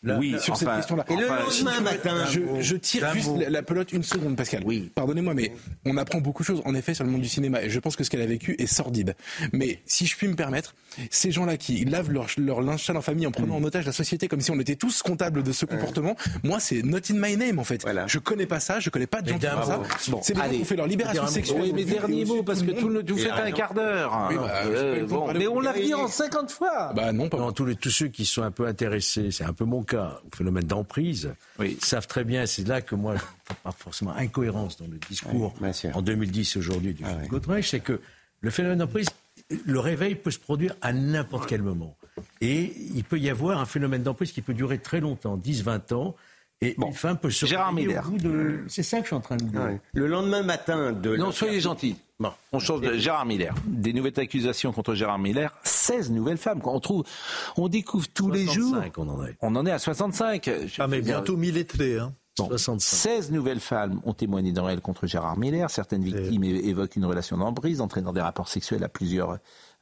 oui, sur cette question-là. Et le lendemain matin, je, tire juste la, pelote une seconde, Pascal. Oui. Pardonnez-moi, mais on apprend beaucoup de choses, en effet, sur le monde du cinéma. Et je pense que ce qu'elle a vécu est sordide. Mais si je puis me permettre, ces gens-là qui lavent leur, leur linge sale en famille en prenant en otage la société comme si on était tous comptables de ce comportement, moi, c'est not in my name, en fait. Voilà. Je connais pas ça, je connais pas de gens qui font ça. c'est des gens qui ont fait leur libération sexuelle. Oui, mais dernier mot, parce que tout le, vous faites un quart d'heure. Bah, euh, mais on l'a dit en 50 fois. Bah non, pas. Tous, les, tous ceux qui sont un peu intéressés, c'est un peu mon cas, au phénomène d'emprise savent très bien, c'est là que moi, je pas forcément incohérence dans le discours en 2010 aujourd'hui du ah, c'est que le phénomène d'emprise, le réveil peut se produire à n'importe quel moment. Et il peut y avoir un phénomène d'emprise qui peut durer très longtemps, 10, 20 ans, et une femme peut se Gérard Miller. de... C'est ça que je suis en train de dire. Le lendemain matin de... Non, soyez gentil. Bon, on change de Gérard Miller. Des nouvelles accusations contre Gérard Miller. 16 nouvelles femmes. On trouve, on découvre tous les jours. On en, est. on en est à 65. Ah, mais bientôt millettrés, hein. 16 nouvelles femmes ont témoigné dans elle contre Gérard Miller. Certaines victimes évoquent une relation d'emprise entraînant des rapports sexuels à plusieurs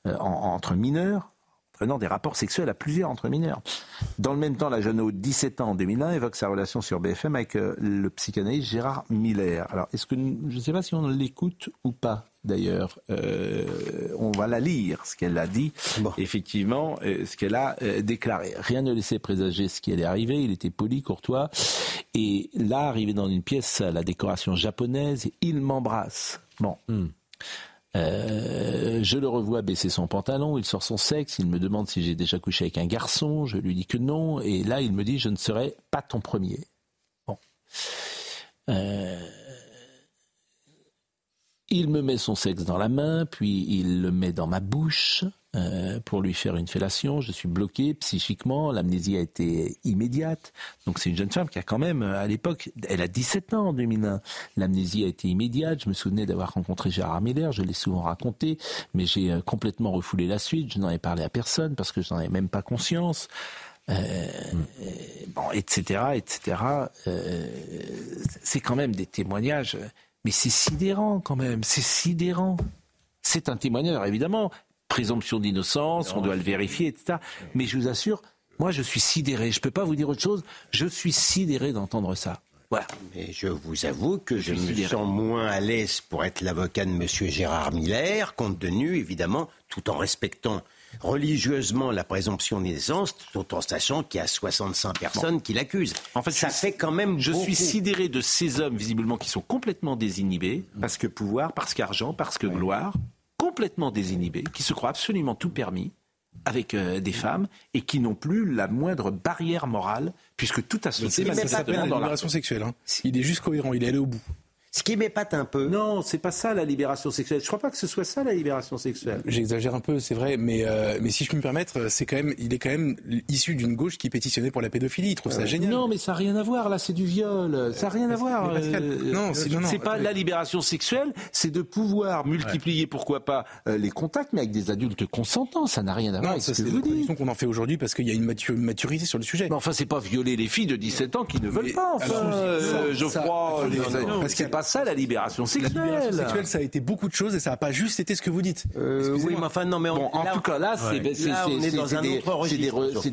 euh, entre mineurs prenant des rapports sexuels à plusieurs entre mineurs. Dans le même temps, la jeune de 17 ans en 2001, évoque sa relation sur BFM avec euh, le psychanalyste Gérard Miller. Alors, est-ce que je ne sais pas si on l'écoute ou pas d'ailleurs. Euh, on va la lire, ce qu'elle a dit, effectivement, euh, ce qu'elle a déclaré. Rien ne laissait présager ce qui allait arriver. Il était poli, courtois. Et là, arrivé dans une pièce à la décoration japonaise, il m'embrasse. Bon. Hmm. Euh, je le revois baisser son pantalon, il sort son sexe, il me demande si j'ai déjà couché avec un garçon, je lui dis que non, et là il me dit je ne serai pas ton premier. Bon. Euh, il me met son sexe dans la main, puis il le met dans ma bouche. Euh, pour lui faire une fellation. Je suis bloqué psychiquement. L'amnésie a été immédiate. Donc c'est une jeune femme qui a quand même, euh, à l'époque, elle a 17 ans en 2001. L'amnésie a été immédiate. Je me souvenais d'avoir rencontré Gérard Miller. Je l'ai souvent raconté, mais j'ai euh, complètement refoulé la suite. Je n'en ai parlé à personne parce que je n'en avais même pas conscience. bon, etc., etc. c'est quand même des témoignages, mais c'est sidérant quand même. C'est sidérant. C'est un témoignage, évidemment présomption d'innocence, on doit le vérifier, etc. Mais je vous assure, moi je suis sidéré. Je ne peux pas vous dire autre chose. Je suis sidéré d'entendre ça. Voilà. Mais je vous avoue que je, me sens moins à l'aise pour être l'avocat de M. Gérard Miller, compte tenu, évidemment, tout en respectant religieusement la présomption d'innocence, tout en sachant qu'il y a 65 personnes qui l'accusent. En fait, ça fait quand même. Je suis sidéré de ces hommes, visiblement, qui sont complètement désinhibés, parce que pouvoir, parce qu'argent, parce que gloire, complètement désinhibés, qui se croient absolument tout permis avec euh, des femmes et qui n'ont plus la moindre barrière morale, puisque tout a sauté manifestement dans la libération sexuelle. Hein. Il est juste cohérent, il est allé au bout. Ce qui m'épate un peu. Non, c'est pas ça la libération sexuelle. Je crois pas que ce soit ça la libération sexuelle. J'exagère un peu, c'est vrai, mais euh, mais si je peux me permettre, c'est quand même, il est quand même issu d'une gauche qui pétitionnait pour la pédophilie. Il trouve ça génial. Non, mais ça n'a rien à voir. Là, c'est du viol. Ça n'a rien à voir. Euh, non, c'est pas la libération sexuelle. C'est de pouvoir multiplier, pourquoi pas, euh, les contacts, mais avec des adultes consentants. Ça n'a rien à voir avec ce que vous dites. qu'on en fait aujourd'hui parce qu'il y a une maturité sur le sujet. Mais enfin, c'est pas violer les filles de 17 ans qui ne veulent pas. Enfin. Parce qu'il n'y a pas ça la libération la libération sexuelle, ça a été beaucoup de choses et ça n'a pas juste été ce que vous dites. Euh, oui, mais enfin, non, mais en tout cas, là, c'est des,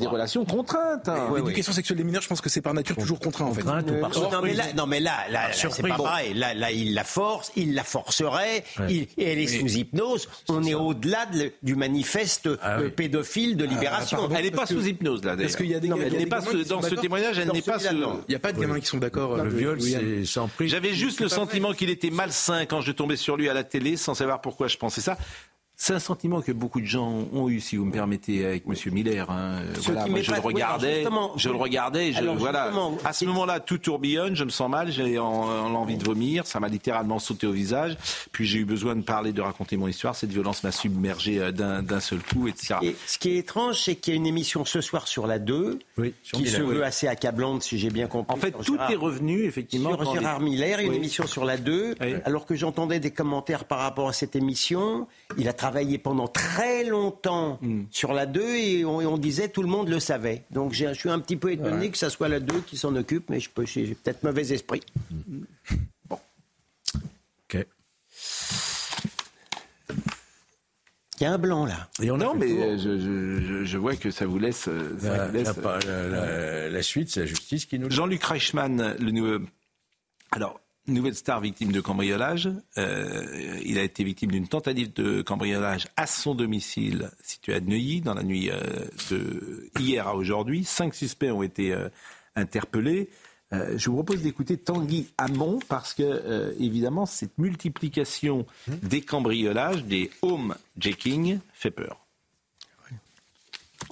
relations contraintes. Hein. L'éducation sexuelle des mineurs, je pense que c'est par nature toujours contraint, en fait. Euh, non, mais là, non, mais là, là, c'est pas pareil. Là, là, il la force, il la forcerait, et elle est sous hypnose. On est au-delà du manifeste ah euh, pédophile de ah, libération. Elle n'est pas sous hypnose, là, Parce qu'il y a des dans ce témoignage, elle n'est pas sous. Il n'y a pas de gamins qui sont d'accord. Le viol, c'est sans prix. J'avais juste le sentiment qu'il était malsain quand je tombais sur lui à la télé sans savoir pourquoi je pensais ça. C'est un sentiment que beaucoup de gens ont eu, si vous me permettez, avec M. Miller. Hein. Voilà, moi, je, le regardais, je le regardais, je voilà. À ce moment-là, tout tourbillonne, je me sens mal, j'ai envie de vomir, ça m'a littéralement sauté au visage. Puis j'ai eu besoin de parler, de raconter mon histoire. Cette violence m'a submergé euh, d'un seul coup, etc. Et ce qui est étrange, c'est qu'il y a une émission ce soir sur la 2, qui se veut assez accablante, si j'ai bien compris. En fait, tout est revenu, effectivement. Sur Gérard Miller, une émission sur la 2, alors que j'entendais des commentaires par rapport à cette émission. Il a travaillé travaillé pendant très longtemps hmm. sur la 2 et on, disait tout le monde le savait. Donc je suis un petit peu étonné que ça soit la 2 qui s'en occupe, mais j'ai peut-être mauvais esprit. Bon. Ok. Il y a un blanc là. Et on non, mais je, vois que ça vous laisse. Ça la, suite, c'est la justice qui nous. Jean-Luc Reichmann, le nouveau. Alors, nouvelle star victime de cambriolage. Euh, il a été victime d'une tentative de cambriolage à son domicile situé à Neuilly dans la nuit euh, de hier à aujourd'hui. Cinq suspects ont été euh, interpellés. je vous propose d'écouter Tanguy Hamon parce que, évidemment, cette multiplication des cambriolages, des home jacking, fait peur.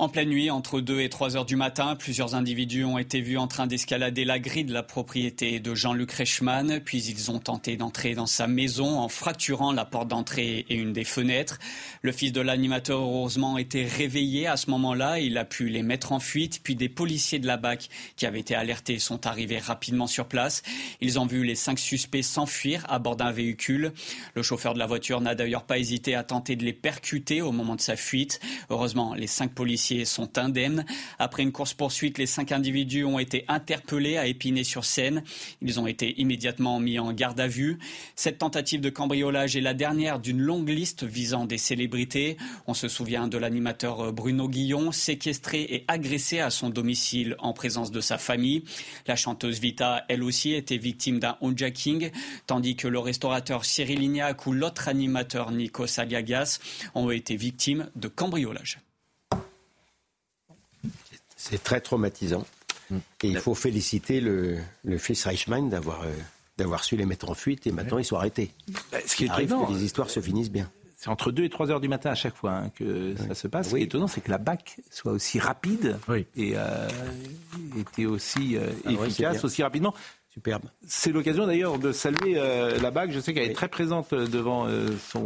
En pleine nuit, entre 2 et 3 heures du matin, plusieurs individus ont été vus en train d'escalader la grille de la propriété de Jean-Luc Reichmann, puis ils ont tenté d'entrer dans sa maison en fracturant la porte d'entrée et une des fenêtres. Le fils de l'animateur, heureusement, était réveillé à ce moment-là. Il a pu les mettre en fuite, puis des policiers de la BAC qui avaient été alertés sont arrivés rapidement sur place. Ils ont vu les cinq suspects s'enfuir à bord d'un véhicule. Le chauffeur de la voiture n'a d'ailleurs pas hésité à tenter de les percuter au moment de sa fuite. Heureusement, les cinq policiers sont indemnes. Après une course-poursuite, les cinq individus ont été interpellés à Épinay-sur-Seine. Ils ont été immédiatement mis en garde à vue. Cette tentative de cambriolage est la dernière d'une longue liste visant des célébrités. On se souvient de l'animateur Bruno Guillon, séquestré et agressé à son domicile en présence de sa famille. La chanteuse Vita, elle aussi, était victime d'un hijacking, tandis que le restaurateur Cyril Lignac ou l'autre animateur Nikos Aliagas ont été victimes de cambriolage. C'est très traumatisant. Et il faut féliciter le, fils Reichmann d'avoir euh, d'avoir su les mettre en fuite et maintenant ils sont arrêtés. Bah, ce qui est étonnant, que les histoires se finissent bien. C'est entre 2 et 3 heures du matin à chaque fois hein, que ça se passe. Ce qui est étonnant, c'est que la BAC soit aussi rapide et euh, était aussi euh, ah efficace, aussi rapidement. Superbe. C'est l'occasion d'ailleurs de saluer euh, la BAC. Je sais qu'elle est très présente euh, devant euh, son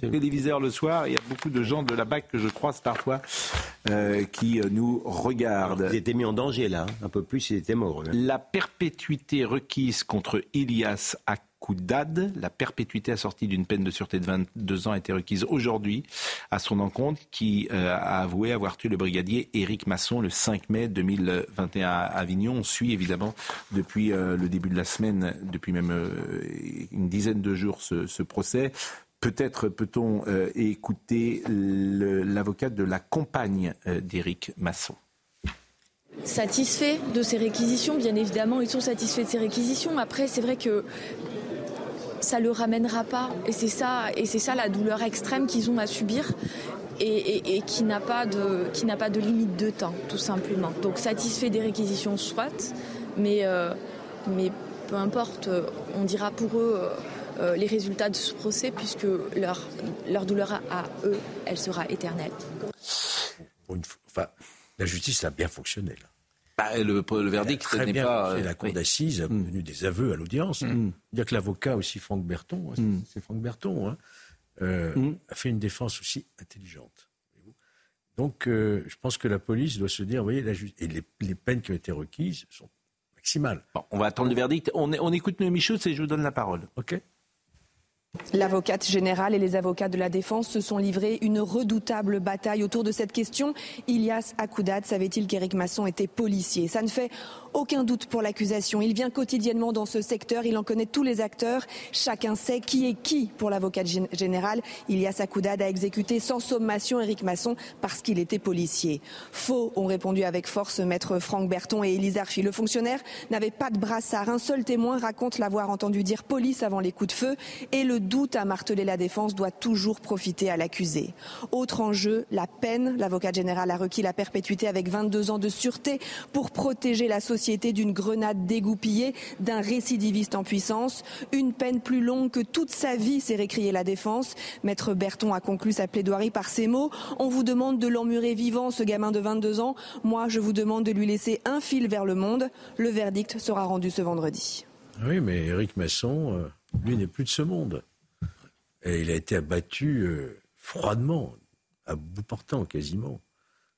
téléviseur le soir. Il y a beaucoup de gens de la BAC que je croise parfois qui nous regardent. Il était mis en danger là, un peu plus, il était mort. La perpétuité requise contre Ilias Ak la perpétuité assortie d'une peine de sûreté de 22 ans a été requise aujourd'hui à son encontre, qui euh, a avoué avoir tué le brigadier Éric Masson le 5 mai 2021 à Avignon. On suit évidemment depuis euh, le début de la semaine, depuis même euh, une dizaine de jours, ce, procès. Peut-être peut-on écouter l'avocat de la compagne d'Éric Masson satisfaits de ces réquisitions. Bien évidemment, ils sont satisfaits de ces réquisitions. Après, c'est vrai que ça le ramènera pas. Et c'est ça, et c'est ça la douleur extrême qu'ils ont à subir. Et, qui n'a pas de qui n'a pas de limite de temps, tout simplement. Donc satisfait des réquisitions soit, mais euh, mais peu importe, on dira pour eux euh, les résultats de ce procès puisque leur leur douleur à, eux, elle sera éternelle. enfin, la justice a bien fonctionné là. Bah, le, le, verdict, ce n'est pas. La cour d'assises a obtenu des aveux à l'audience. Mm. Dire que l'avocat aussi, Franck Berton, hein, mm. c'est Franck Berton, hein, euh, mm. a fait une défense aussi intelligente. Donc, euh, je pense que la police doit se dire, vous voyez, la et les, les, peines qui ont été requises sont maximales. on va attendre le verdict. On, on écoute Noémie Schultz et je vous donne la parole. OK L'avocate générale et les avocats de la défense se sont livrés une redoutable bataille autour de cette question. Ilias Akoudat savait-il qu'Éric Masson était policier? Ça ne fait aucun doute pour l'accusation. Il vient quotidiennement dans ce secteur, il en connaît tous les acteurs. Chacun sait qui est qui pour l'avocat général. Ilias Akoudad a exécuté sans sommation Éric Masson parce qu'il était policier. Faux, ont répondu avec force maître Franck Berton et Élise Arfi. Le fonctionnaire n'avait pas de brassard. Un seul témoin raconte l'avoir entendu dire police avant les coups de feu doute à marteler la défense doit toujours profiter à l'accusé. Autre enjeu, la peine. L'avocat général a requis la perpétuité avec 22 ans de sûreté pour protéger la société d'une grenade dégoupillée, d'un récidiviste en puissance. Une peine plus longue que toute sa vie, s'est récrié la défense. Maître Berton a conclu sa plaidoirie par ces mots. On vous demande de l'emmurer vivant, ce gamin de 22 ans. Moi, je vous demande de lui laisser un fil vers le monde. Le verdict sera rendu ce vendredi. Oui, mais Éric Masson, euh, lui, n'est plus de ce monde. Et il a été abattu euh, froidement, à bout portant quasiment.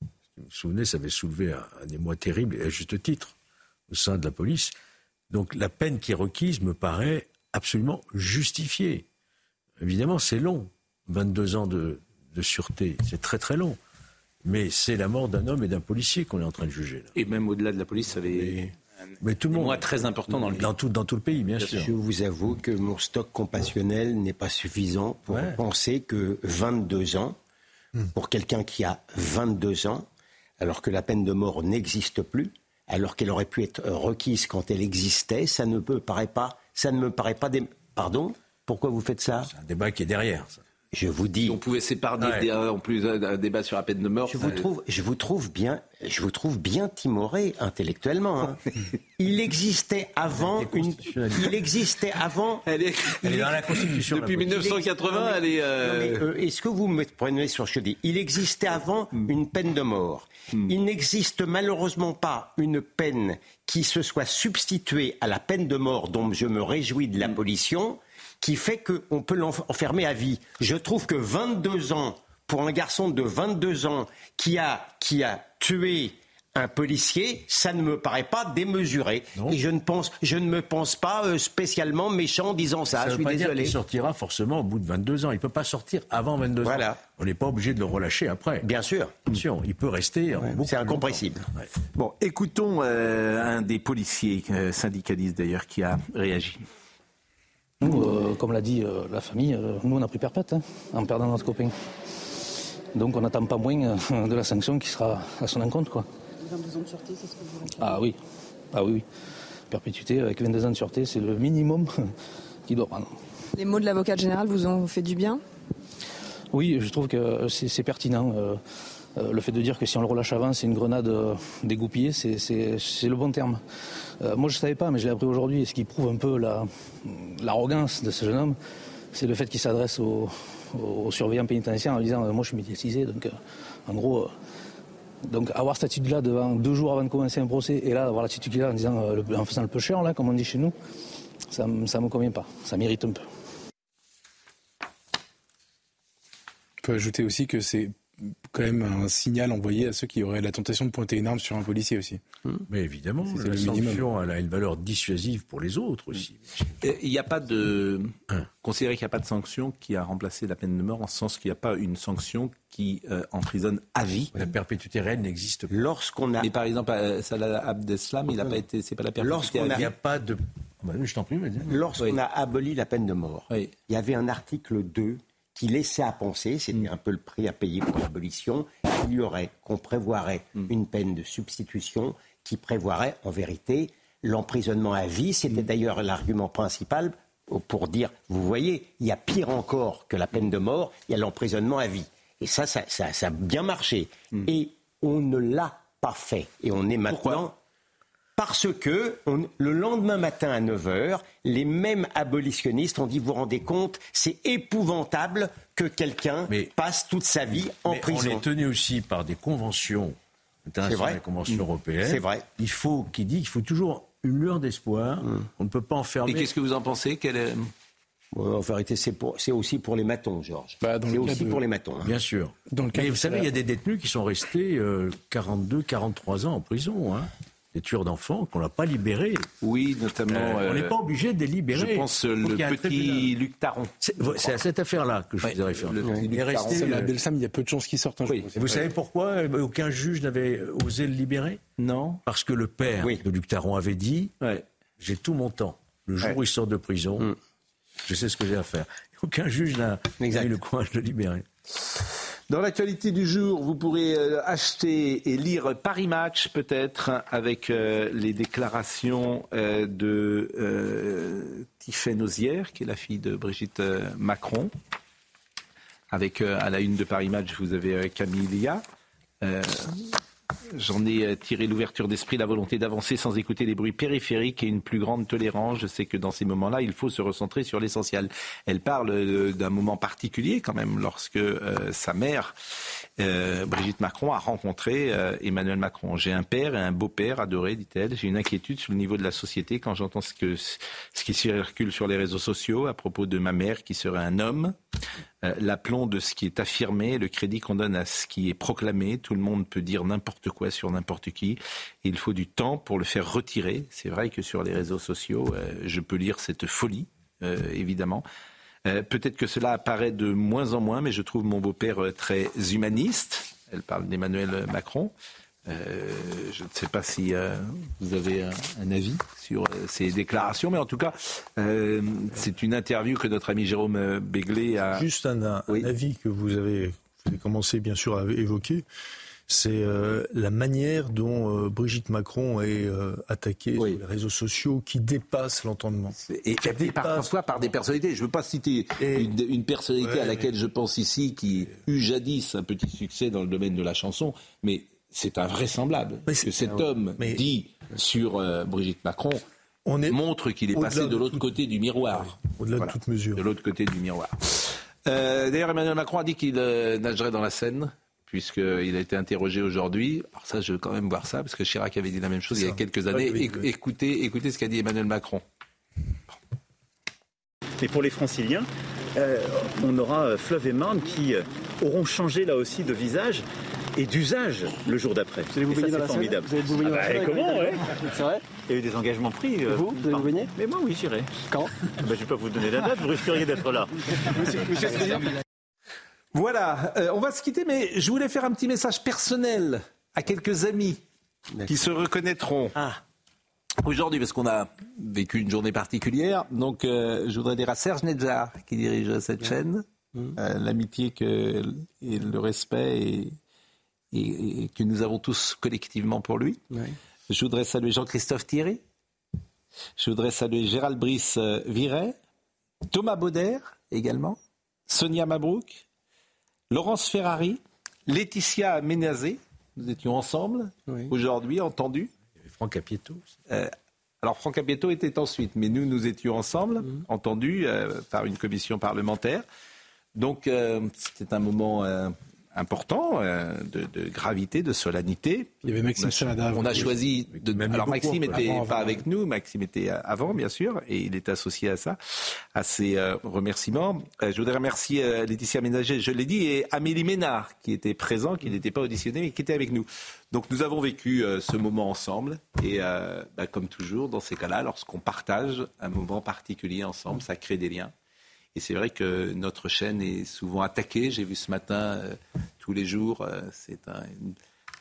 Vous vous souvenez, ça avait soulevé un, un émoi terrible, et à juste titre au sein de la police. Donc la peine qui est requise me paraît absolument justifiée. Évidemment, c'est long. 22 ans de, sûreté, c'est très très long. Mais c'est la mort d'un homme et d'un policier qu'on est en train de juger. Et même au-delà de la police, ça avait mais tout le monde, très important dans le dans tout, dans tout le pays, bien, sûr. Je vous avoue que mon stock compassionnel n'est pas suffisant pour penser que 22 ans, hmm. pour quelqu'un qui a 22 ans, alors que la peine de mort n'existe plus, alors qu'elle aurait pu être requise quand elle existait, ça ne me paraît pas. Ça ne me paraît pas. Pardon? Pourquoi vous faites ça? C'est un débat qui est derrière. Je vous dis. On pouvait s'épargner en plus d'un débat sur la peine de mort. Je vous trouve, je vous trouve bien, je vous trouve bien timoré intellectuellement. Hein. [LAUGHS] il existait avant une. Il existait avant. [LAUGHS] Elle est, dans la Constitution. Depuis 1980, elle est. Euh, euh, est-ce que vous me prenez sur ce que je dis? Il existait avant hmm. une peine de mort. Hmm. Il n'existe malheureusement pas une peine qui se soit substituée à la peine de mort dont je me réjouis de l'abolition qui fait qu'on peut l'enfermer à vie. Je trouve que 22 ans, pour un garçon de 22 ans qui a, qui a tué un policier, ça ne me paraît pas démesuré. Et je ne pense, je ne me pense pas euh, spécialement méchant en disant ça. Ça je suis pas dire désolé. qu'il sortira forcément au bout de 22 ans. Il ne peut pas sortir avant 22 Voilà. ans. On n'est pas obligé de le relâcher après. Bien sûr. Attention, il peut rester. C'est incompressible. Bon, écoutons euh, un des policiers, euh, syndicalistes d'ailleurs, qui a réagi. Nous, euh, comme l'a dit euh, la famille, euh, nous on a pris perpète hein, en perdant notre copain. Donc on n'attend pas moins de la sanction qui sera à son encontre. Quoi. 22 ans de sûreté, c'est ce que vous réclamez Ah oui, ah oui, oui. Perpétuité avec 22 ans de sûreté, c'est le minimum [LAUGHS] qu'il doit prendre. Les mots de l'avocat général vous ont fait du bien? Oui, je trouve que c'est pertinent. Euh, le fait de dire que si on le relâche avant, c'est une grenade euh, dégoupillée, c'est- le bon terme. Euh, moi, je ne savais pas, mais je l'ai appris aujourd'hui. Et ce qui prouve un peu la- l'arrogance de ce jeune homme, c'est le fait qu'il s'adresse aux, aux surveillants pénitentiaires en disant euh, Moi, je suis médiatisé. Donc, en gros, donc avoir cette attitude-là devant deux jours avant de commencer un procès, et là, avoir l'attitude qu'il a en, disant, le- en faisant le pêcheur, là, comme on dit chez nous, ça ne me convient pas. Ça mérite un peu. Peut ajouter aussi que c'est quand même un signal envoyé à ceux qui auraient la tentation de pointer une arme sur un policier aussi. Mais évidemment, la le minimum. sanction elle a une valeur dissuasive pour les autres aussi. Il n'y a pas de. Considérer qu'il n'y a pas de sanction qui a remplacé la peine de mort, en ce sens qu'il n'y a pas une sanction qui euh, emprisonne à vie. La perpétuité réelle n'existe pas. Lorsqu'on a. Mais par exemple, euh, Salah Abdeslam, il n'a pas été. C'est pas la perpétuité Lorsqu'on a-. Il n'y a pas de. Bah, je t'en prie. Lorsqu'on a aboli la peine de mort, il y avait un article 2 qui laissait à penser, c'était un peu le prix à payer pour l'abolition, qu'il y aurait, qu'on prévoirait une peine de substitution qui prévoirait en vérité l'emprisonnement à vie. C'était d'ailleurs l'argument principal pour dire, vous voyez, il y a pire encore que la peine de mort, il y a l'emprisonnement à vie. Et ça, ça, ça- ça a bien marché. Et on ne l'a pas fait. Et on est maintenant... Parce que on- le lendemain matin à 9h, les mêmes abolitionnistes ont dit, vous vous rendez compte, c'est épouvantable que quelqu'un passe toute sa vie en Mais prison. On est tenu aussi par des conventions C'est internationales, vrai. des conventions européennes. C'est vrai. Il faut, qui dit qu'il faut toujours une lueur d'espoir. On ne peut pas enfermer. Et qu'est-ce que vous en pensez Quelle est- en vérité, c'est pour- c'est aussi pour les matons, Georges. Bah, c'est aussi de- pour les matons. hein. Bien sûr. Dans le cas Mais vous savez, il y a des détenus qui sont restés euh, 42, 43 ans en prison. Hein. Des tueurs d'enfants qu'on n'a pas libérés. Oui, notamment. Euh, on n'est euh, pas obligé de les libérer. Je pense euh, le petit. Luc Taron. C'est à cette affaire-là que je faisais référence. le petit Il est Luc Taron. Il y a peu de chances qu'il sorte un jour. Et vous savez pourquoi aucun juge n'avait osé le libérer? Non. Parce que le père de Luc Taron avait dit J'ai tout mon temps. Le jour Ouais. où il sort de prison, Mm. je sais ce que j'ai à faire. Aucun juge n'a n'a eu le courage de le libérer. Dans l'actualité du jour, vous pourrez euh, acheter et lire Paris Match peut-être avec euh, les déclarations euh, de euh, Tiffaine qui est la fille de Brigitte Macron. Avec à la une de Paris Match, vous avez Camille Lia. J'en ai euh, tiré l'ouverture d'esprit, la volonté d'avancer sans écouter les bruits périphériques et une plus grande tolérance. Je sais que dans ces moments-là, il faut se recentrer sur l'essentiel. Elle parle euh, d'un moment particulier quand même, lorsque euh, sa mère, Brigitte Macron, a rencontré Emmanuel Macron. J'ai un père et un beau-père adoré, dit-elle. J'ai une inquiétude sur le niveau de la société quand j'entends ce qui circule sur les réseaux sociaux à propos de ma mère qui serait un homme. Euh, L'aplomb de ce qui est affirmé, le crédit qu'on donne à ce qui est proclamé. Tout le monde peut dire n'importe quoi sur n'importe qui. Il faut du temps pour le faire retirer. C'est vrai que sur les réseaux sociaux, euh, je peux lire cette folie, euh, évidemment. Peut-être que cela apparaît de moins en moins, mais je trouve mon beau-père très humaniste. Elle parle d'Emmanuel Macron. Euh, je ne sais pas si euh, vous avez un, un avis sur euh, ces déclarations, mais en tout cas, c'est une interview que notre ami Jérôme Béglé a. Juste un, un- un avis que vous avez, vous avez commencé bien sûr à évoquer, c'est la manière dont Brigitte Macron est attaquée sur les réseaux sociaux qui dépasse l'entendement. Et, et par, parfois par des personnalités. Je ne veux pas citer une, une personnalité Ouais, à laquelle je pense ici qui eut jadis un petit succès dans le domaine de la chanson, mais c'est invraisemblable que cet Ah homme dit sur euh, Brigitte Macron montre qu'il est passé de l'autre côté du miroir. Au-delà Voilà. de toute mesure. De l'autre côté du miroir. Euh, D'ailleurs, Emmanuel Macron a dit qu'il euh, nagerait dans la Seine, puisqu'il a été interrogé aujourd'hui. Alors ça, je veux quand même voir ça, parce que Chirac avait dit la même chose il y a quelques années. oui, Éc- oui. Écoutez, écoutez ce qu'a dit Emmanuel Macron. Et pour les franciliens, euh, on aura Fleuve et Marne qui auront changé là aussi de visage. Et d'usage le jour d'après. Vous allez vous baigner dans c'est la Seine formidable. Vous allez vous baigner Ah bah, Comment, ouais C'est vrai Il y a eu des engagements pris. euh, vous, vous allez vous baigner Mais moi, oui, j'irai. Quand bah, Je ne vais pas vous donner la date, vous risqueriez d'être là. Monsieur, monsieur Stéphane. Voilà, euh, on va se quitter, mais je voulais faire un petit message personnel à quelques amis qui se reconnaîtront. Aujourd'hui, parce qu'on a vécu une journée particulière, donc euh, je voudrais dire à Serge Nedjar, qui dirige cette chaîne, euh, l'amitié que, et le respect et, et- et que nous avons tous collectivement pour lui. Je voudrais saluer Jean-Christophe Thierry. Je voudrais saluer Gérald Brice euh, Viret, Thomas Bauder également, Sonia Mabrouk, Laurence Ferrari, Laetitia Ménazé. Nous étions ensemble aujourd'hui, entendus. Franck Apieto. Euh, alors Franck Apieto était ensuite, mais nous, nous étions ensemble, entendus euh, par une commission parlementaire. Donc euh, c'était un moment euh, important euh, de, de gravité, de solennité. Il y avait Maxime on a, Salada, On a choisi de. Même Alors beaucoup, Maxime n'était pas avant. avec nous, Maxime était euh, avant bien sûr, et il est associé à ça, à ces euh, remerciements. Euh, je voudrais remercier Laetitia Ménager, je l'ai dit, et Amélie Ménard qui était présent, qui n'était pas auditionné, mais qui était avec nous. Donc nous avons vécu ce moment ensemble, et bah, comme toujours dans ces cas-là, lorsqu'on partage un moment particulier ensemble, ça crée des liens. Et c'est vrai que notre chaîne est souvent attaquée. J'ai vu ce matin, euh, tous les jours, euh, c'est un, une-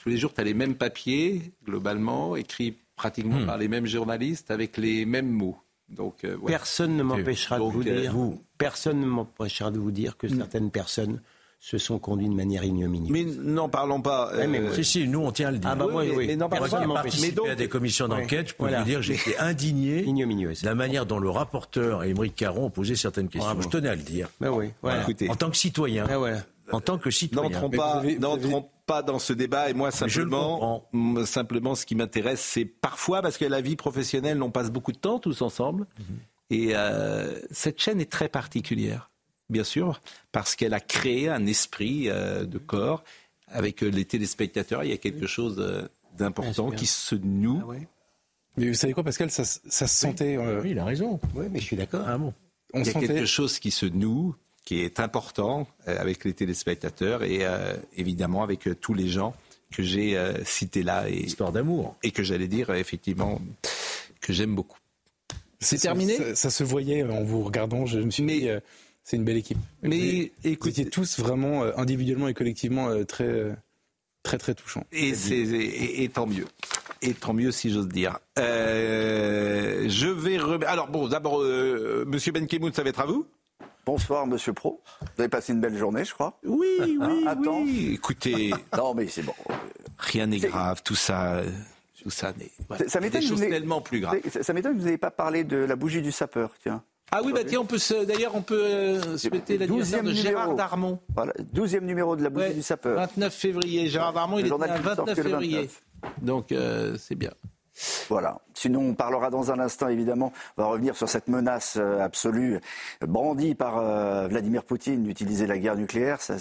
tous les jours, tu as les mêmes papiers, globalement, écrits pratiquement par les mêmes journalistes, avec les mêmes mots. Donc, euh. Personne ne m'empêchera de vous euh, dire, personne ne m'empêchera de vous dire que certaines personnes se sont conduites de manière ignominieuse. Mais n'en parlons pas. Ouais, mais euh. Si, si, nous on tient à le dire. Ah bah moi, oui. mais n'en Moi parlons qui ai participé Mais donc- à des commissions d'enquête, je peux Voilà. vous dire que j'étais indigné Ignominieuse. de la manière dont le rapporteur et Émeric Caron ont posé certaines questions. Je tenais à le dire. Oui, voilà. Écoutez. En tant que citoyen. En tant que citoyen. N'entrons Mais pas, dans ce débat. Et moi, Mais simplement, simplement, ce qui m'intéresse, c'est parfois parce que la vie professionnelle, on passe beaucoup de temps tous ensemble. Mhm. Et euh, cette chaîne est très particulière, bien sûr, parce qu'elle a créé un esprit euh, de corps avec euh, les téléspectateurs. Il y a quelque chose euh, d'important qui se noue. Mais vous savez quoi, Pascal, ça, se- ça se sentait. euh, Oui, il a raison. Oui, mais je suis d'accord. Ah bon. On il y a sentait. quelque chose qui se noue, qui est important euh, avec les téléspectateurs et euh, évidemment avec euh, tous les gens que j'ai euh, cités là. Et, Histoire d'amour. Et que j'allais dire, effectivement, que j'aime beaucoup. C'est terminé? ça, ça se voyait en vous regardant. Je me suis dit, euh, c'est une belle équipe. Mais vous, vous étiez tous vraiment euh, individuellement et collectivement euh, très, euh, très, très touchants. Et, c'est, et, et tant mieux. Et tant mieux si j'ose dire. Euh, je vais rem- Alors bon, d'abord, euh, Monsieur Benkemoun, ça va être à vous Bonsoir, monsieur Pro. Vous avez passé une belle journée, je crois. Oui, oui, Hein, attends. oui. Écoutez, [LAUGHS] Non, mais c'est bon. rien n'est grave, tout ça, tout ça n'est. voilà. Ça- Ça m'étonne des que vous choses n'ayez- tellement plus graves. Ça, ça m'étonne que vous n'ayez pas parlé de la bougie du sapeur, tiens. Ah oui, bah tiens, on peut se- d'ailleurs, on peut euh, souhaiter l'anniversaire de Gérard numéro. Darmon. Voilà, 12e numéro de la bougie Ouais, du sapeur. 29 février. Gérard Darmon, Le il est né sort 29 que le février. 29. Donc, euh, c'est bien. Voilà. Sinon, on parlera dans un instant, évidemment. On va revenir sur cette menace euh, absolue brandie par euh, Vladimir Poutine d'utiliser la guerre nucléaire. Ça,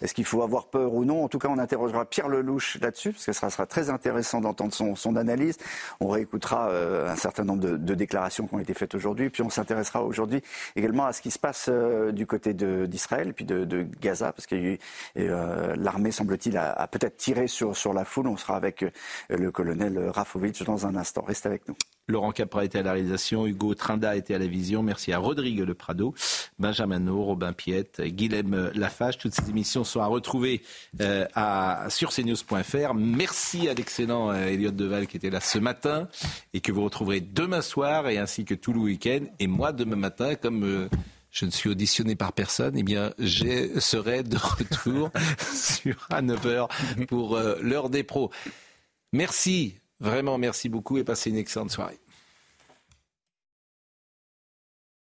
Est-ce qu'il faut avoir peur ou non? En tout cas, on interrogera Pierre Lelouch là-dessus, parce que ce sera, très intéressant d'entendre son, son analyse. On réécoutera euh, un certain nombre de, déclarations qui ont été faites aujourd'hui. Puis on s'intéressera aujourd'hui également à ce qui se passe du côté d'Israël, puis de, Gaza, parce euh, l'armée, semble-t-il, a, peut-être tiré sur, sur la foule. On sera avec le colonel Rafovitch dans un instant. Restez avec nous. Laurent Capra était à la réalisation, Hugo Trinda était à la vision. Merci à Rodrigue Le Prado, Benjamin No, Robin Piette, Guilhem Lafage. Toutes ces émissions sont à retrouver euh, sur cnews.fr. Merci à l'excellent euh, Elliot Deval qui était là ce matin et que vous retrouverez demain soir et ainsi que tout le week-end. Et moi, demain matin, comme euh, je ne suis auditionné par personne, eh bien, je serai de retour [LAUGHS] sur à 9h pour euh, l'heure des pros. Merci, vraiment merci beaucoup et passez une excellente soirée.